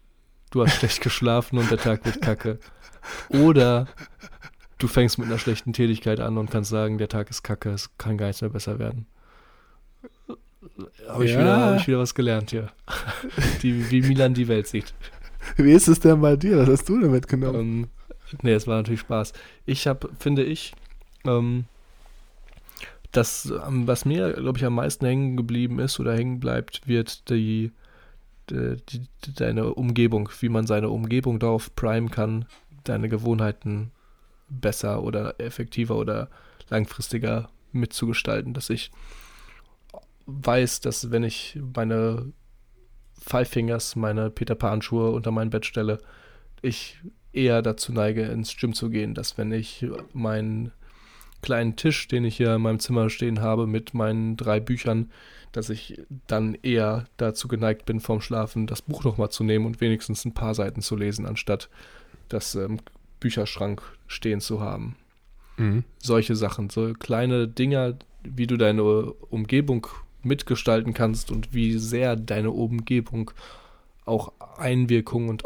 du hast schlecht geschlafen und der Tag wird kacke. Oder du fängst mit einer schlechten Tätigkeit an und kannst sagen, der Tag ist kacke, es kann gar nichts mehr besser werden. Habe ich, Ja. wieder, hab ich wieder was gelernt hier. [laughs] Die, wie Milan die Welt sieht. Wie ist es denn bei dir? Was hast du denn mitgenommen? Ähm, nee, es war natürlich Spaß. Ich habe, finde ich, ähm, das, ähm, was mir, glaube ich, am meisten hängen geblieben ist oder hängen bleibt, wird die, die, die, deine Umgebung, wie man seine Umgebung darauf primen kann, deine Gewohnheiten besser oder effektiver oder langfristiger mitzugestalten, dass ich weiß, dass wenn ich meine Five Fingers, meine Peter Pan Schuhe unter mein Bett stelle, ich eher dazu neige, ins Gym zu gehen, dass wenn ich meinen kleinen Tisch, den ich hier in meinem Zimmer stehen habe, mit meinen drei Büchern, dass ich dann eher dazu geneigt bin, vorm Schlafen das Buch nochmal zu nehmen und wenigstens ein paar Seiten zu lesen, anstatt das ähm, Bücherschrank stehen zu haben. Mhm. Solche Sachen, so kleine Dinger, wie du deine Umgebung mitgestalten kannst und wie sehr deine Umgebung auch Einwirkungen und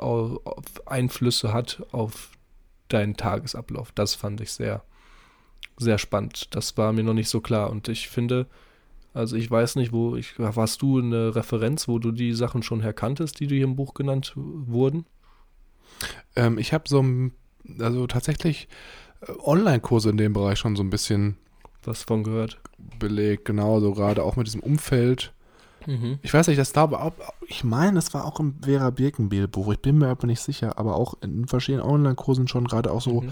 Einflüsse hat auf deinen Tagesablauf. Das fand ich sehr, sehr spannend. Das war mir noch nicht so klar. Und ich finde, also ich weiß nicht, wo ich, warst du eine Referenz, wo du die Sachen schon herkanntest, die du hier im Buch genannt wurden? Ähm, ich habe so, ein- also tatsächlich äh, Online-Kurse in dem Bereich schon so ein bisschen Was von gehört? belegt, genau, so gerade auch mit diesem Umfeld. Mhm. Ich weiß nicht, das glaube auch, ich meine, das war auch im Vera Birkenbiel Buch, ich bin mir aber nicht sicher, aber auch in verschiedenen Online-Kursen schon gerade auch so Mhm.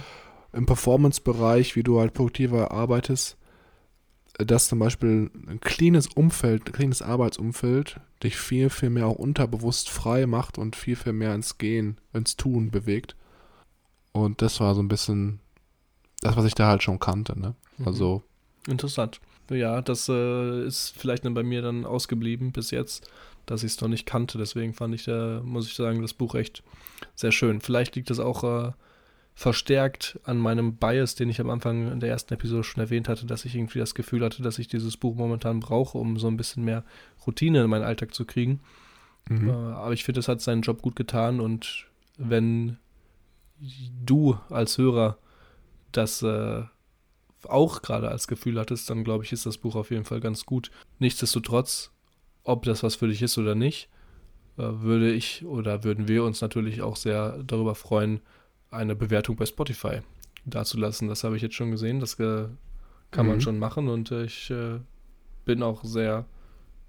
Im Performance-Bereich, wie du halt produktiver arbeitest, äh, dass zum Beispiel ein cleanes Umfeld, ein cleanes Arbeitsumfeld dich viel, viel mehr auch unterbewusst frei macht und viel, viel mehr ins Gehen, ins Tun bewegt. Und das war so ein bisschen das, was ich da halt schon kannte, ne? Mhm. Also, Interessant. Ja, das äh, ist vielleicht dann bei mir dann ausgeblieben bis jetzt, dass ich es noch nicht kannte. Deswegen fand ich, da, muss ich sagen, das Buch echt sehr schön. Vielleicht liegt es auch äh, verstärkt an meinem Bias, den ich am Anfang in der ersten Episode schon erwähnt hatte, dass ich irgendwie das Gefühl hatte, dass ich dieses Buch momentan brauche, um so ein bisschen mehr Routine in meinen Alltag zu kriegen. Mhm. Äh, aber ich finde, es hat seinen Job gut getan und wenn du als Hörer das äh, auch gerade als Gefühl hattest, dann glaube ich, ist das Buch auf jeden Fall ganz gut. Nichtsdestotrotz, ob das was für dich ist oder nicht, äh, würde ich oder würden wir uns natürlich auch sehr darüber freuen, eine Bewertung bei Spotify dazulassen. Das habe ich jetzt schon gesehen, das äh, kann mhm. man schon machen und äh, ich äh, bin auch sehr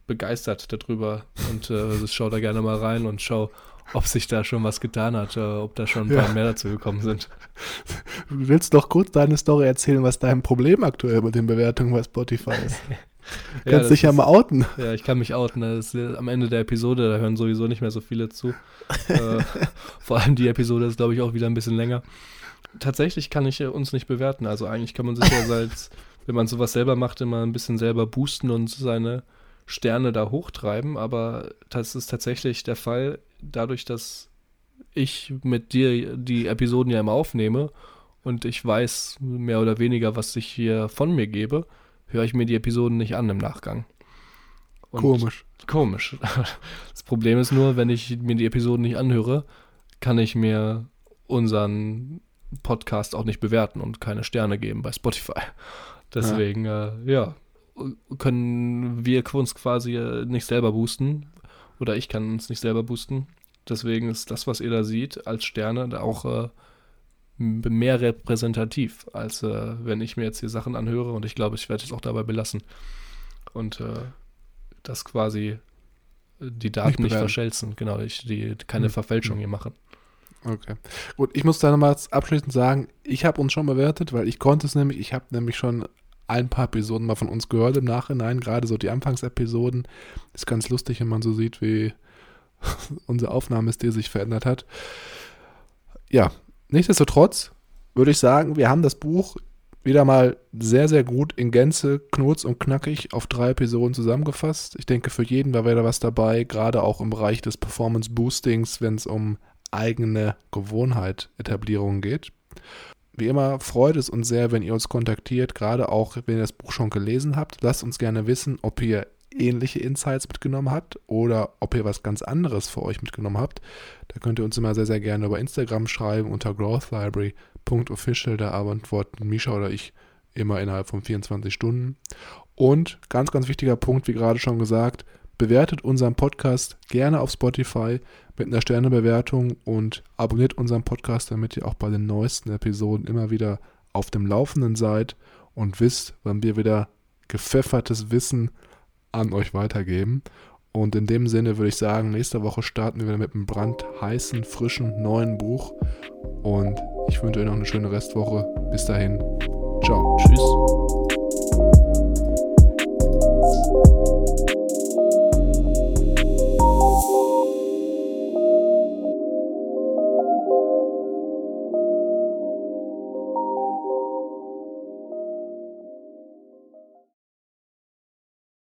begeistert darüber und äh, [laughs] schau da gerne mal rein und schau, ob sich da schon was getan hat, äh, ob da schon ein paar ja. mehr dazu gekommen sind. Du willst doch kurz deine Story erzählen, was dein Problem aktuell mit den Bewertungen bei Spotify ist. [laughs] Du kannst ja, dich ja mal outen. Ja, ich kann mich outen. Das ist am Ende der Episode, da hören sowieso nicht mehr so viele zu. äh, [laughs] vor allem die Episode ist, glaube ich, auch wieder ein bisschen länger. Tatsächlich kann ich uns nicht bewerten. Also eigentlich kann man sich ja, als, [laughs] wenn man sowas selber macht, immer ein bisschen selber boosten und seine Sterne da hochtreiben. Aber das ist tatsächlich der Fall, dadurch, dass ich mit dir die Episoden ja immer aufnehme und ich weiß mehr oder weniger, was ich hier von mir gebe höre ich mir die Episoden nicht an im Nachgang. Und komisch. Komisch. [laughs] Das Problem ist nur, wenn ich mir die Episoden nicht anhöre, kann ich mir unseren Podcast auch nicht bewerten und keine Sterne geben bei Spotify. [laughs] Deswegen, ja, äh, ja können wir uns quasi äh, nicht selber boosten. Oder ich kann uns nicht selber boosten. Deswegen ist das, was ihr da seht, als Sterne auch äh, mehr repräsentativ, als äh, wenn ich mir jetzt hier Sachen anhöre und ich glaube, ich werde es auch dabei belassen. Und äh, das quasi äh, die Daten nicht, nicht verschelzen, genau, ich die keine hm. Verfälschung hier machen. Okay. Gut, ich muss da nochmal abschließend sagen, ich habe uns schon bewertet, weil ich konnte es nämlich, ich habe nämlich schon ein paar Episoden mal von uns gehört im Nachhinein, gerade so die Anfangsepisoden. Ist ganz lustig, wenn man so sieht, wie [laughs] unser Aufnahmestil sich verändert hat. Ja, nichtsdestotrotz würde ich sagen, wir haben das Buch wieder mal sehr, sehr gut in Gänze, knurz und knackig auf drei Episoden zusammengefasst. Ich denke, für jeden war wieder was dabei, gerade auch im Bereich des Performance Boostings, wenn es um eigene Gewohnheit Etablierungen geht. Wie immer freut es uns sehr, wenn ihr uns kontaktiert, gerade auch wenn ihr das Buch schon gelesen habt. Lasst uns gerne wissen, ob ihr ähnliche Insights mitgenommen habt oder ob ihr was ganz anderes für euch mitgenommen habt. Da könnt ihr uns immer sehr, sehr gerne über Instagram schreiben unter growthlibrary.official. Da antworten Misha oder ich immer innerhalb von 24 Stunden. Und ganz, ganz wichtiger Punkt, wie gerade schon gesagt, bewertet unseren Podcast gerne auf Spotify mit einer Sternebewertung und abonniert unseren Podcast, damit ihr auch bei den neuesten Episoden immer wieder auf dem Laufenden seid und wisst, wann wir wieder gepfeffertes Wissen an euch weitergeben. Und in dem Sinne würde ich sagen, nächste Woche starten wir wieder mit einem brandheißen, frischen, neuen Buch. Und ich wünsche euch noch eine schöne Restwoche. Bis dahin. Ciao. Tschüss.